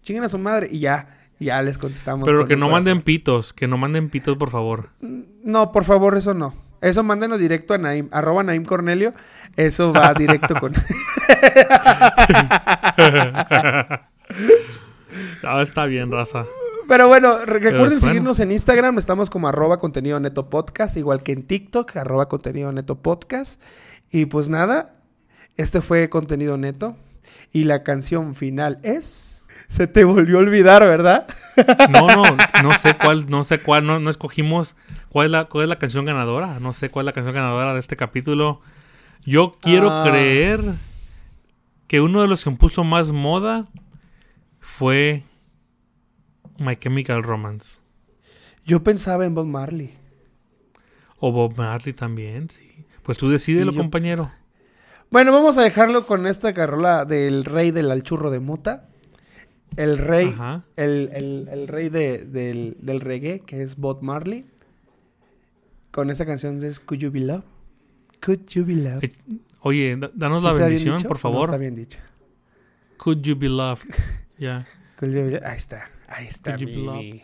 chinguen a su madre y ya, y [laughs] ya les contestamos. Pero con que no corazón. manden pitos, que no manden pitos, por favor. No, por favor, eso no. Eso mándenos directo a Naim, arroba Naim Cornelio. Eso va [laughs] directo con... [laughs] Está bien, raza. Pero bueno, re- recuerden seguirnos en Instagram, estamos como arroba contenido neto podcast, igual que en TikTok, arroba contenido neto podcast. Y pues nada, este fue contenido neto. Y la canción final es... Se te volvió a olvidar, ¿verdad? No, no, no sé cuál, no sé cuál, no, no escogimos cuál es, la, cuál es la canción ganadora. No sé cuál es la canción ganadora de este capítulo. Yo quiero Ah. creer que uno de los que puso más moda fue My Chemical Romance. Yo pensaba en Bob Marley. O Bob Marley también, sí. Pues tú decídelo, Sí, yo- compañero. Bueno, vamos a dejarlo con esta carrola del rey del alchurro de mota. El rey, Ajá. el, el- el rey de- del, del reggae, que es Bob Marley. Con esta canción es Could You Be Love? Could You Be Love? Eh, Oye, da- danos ¿Sí la bendición, por No favor. está bien dicho. Could you be loved? [laughs] Ya. Could you be Love? Ahí está, ahí está. Could you be loved? mi-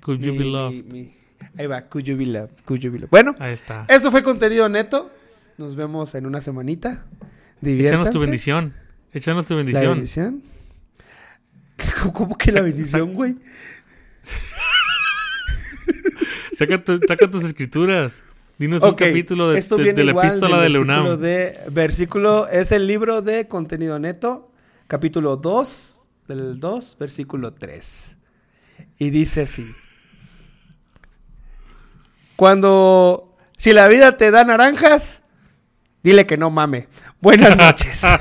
Could you mi- be loved? mi- Ahí va, Could You Be Love? Could You Be Love? Bueno, Ahí está. esto fue contenido neto. Nos vemos en una semanita. Échanos Diviértanse. tu bendición. Échanos tu La bendición. [laughs] ¿Cómo que la bendición, güey? [laughs] Saca, tu- saca tus escrituras. Dinos un capítulo de, esto de- de la epístola de versículo es el libro de contenido neto, capítulo 2, del 2, versículo 3. Y dice así: Cuando si la vida te da naranjas, dile que no mame. Buenas noches. [laughs]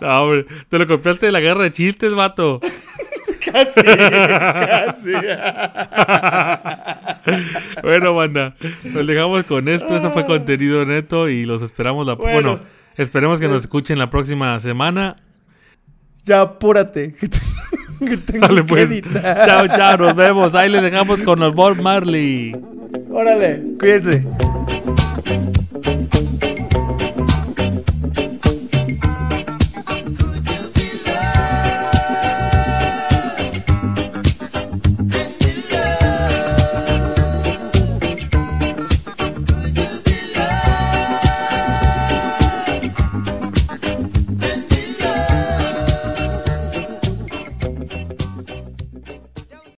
No, hombre, te lo copiaste de la guerra de chistes, vato. [laughs] casi, casi. [laughs] Bueno, banda, nos dejamos con esto. Eso fue contenido neto y los esperamos la... Bueno, Bueno. esperemos que nos escuchen la próxima semana. Ya apúrate. que te- [laughs] que tengo Dale, pues. Chao, chao, nos vemos. Ahí le dejamos con los Bob Marley. Órale, cuídense.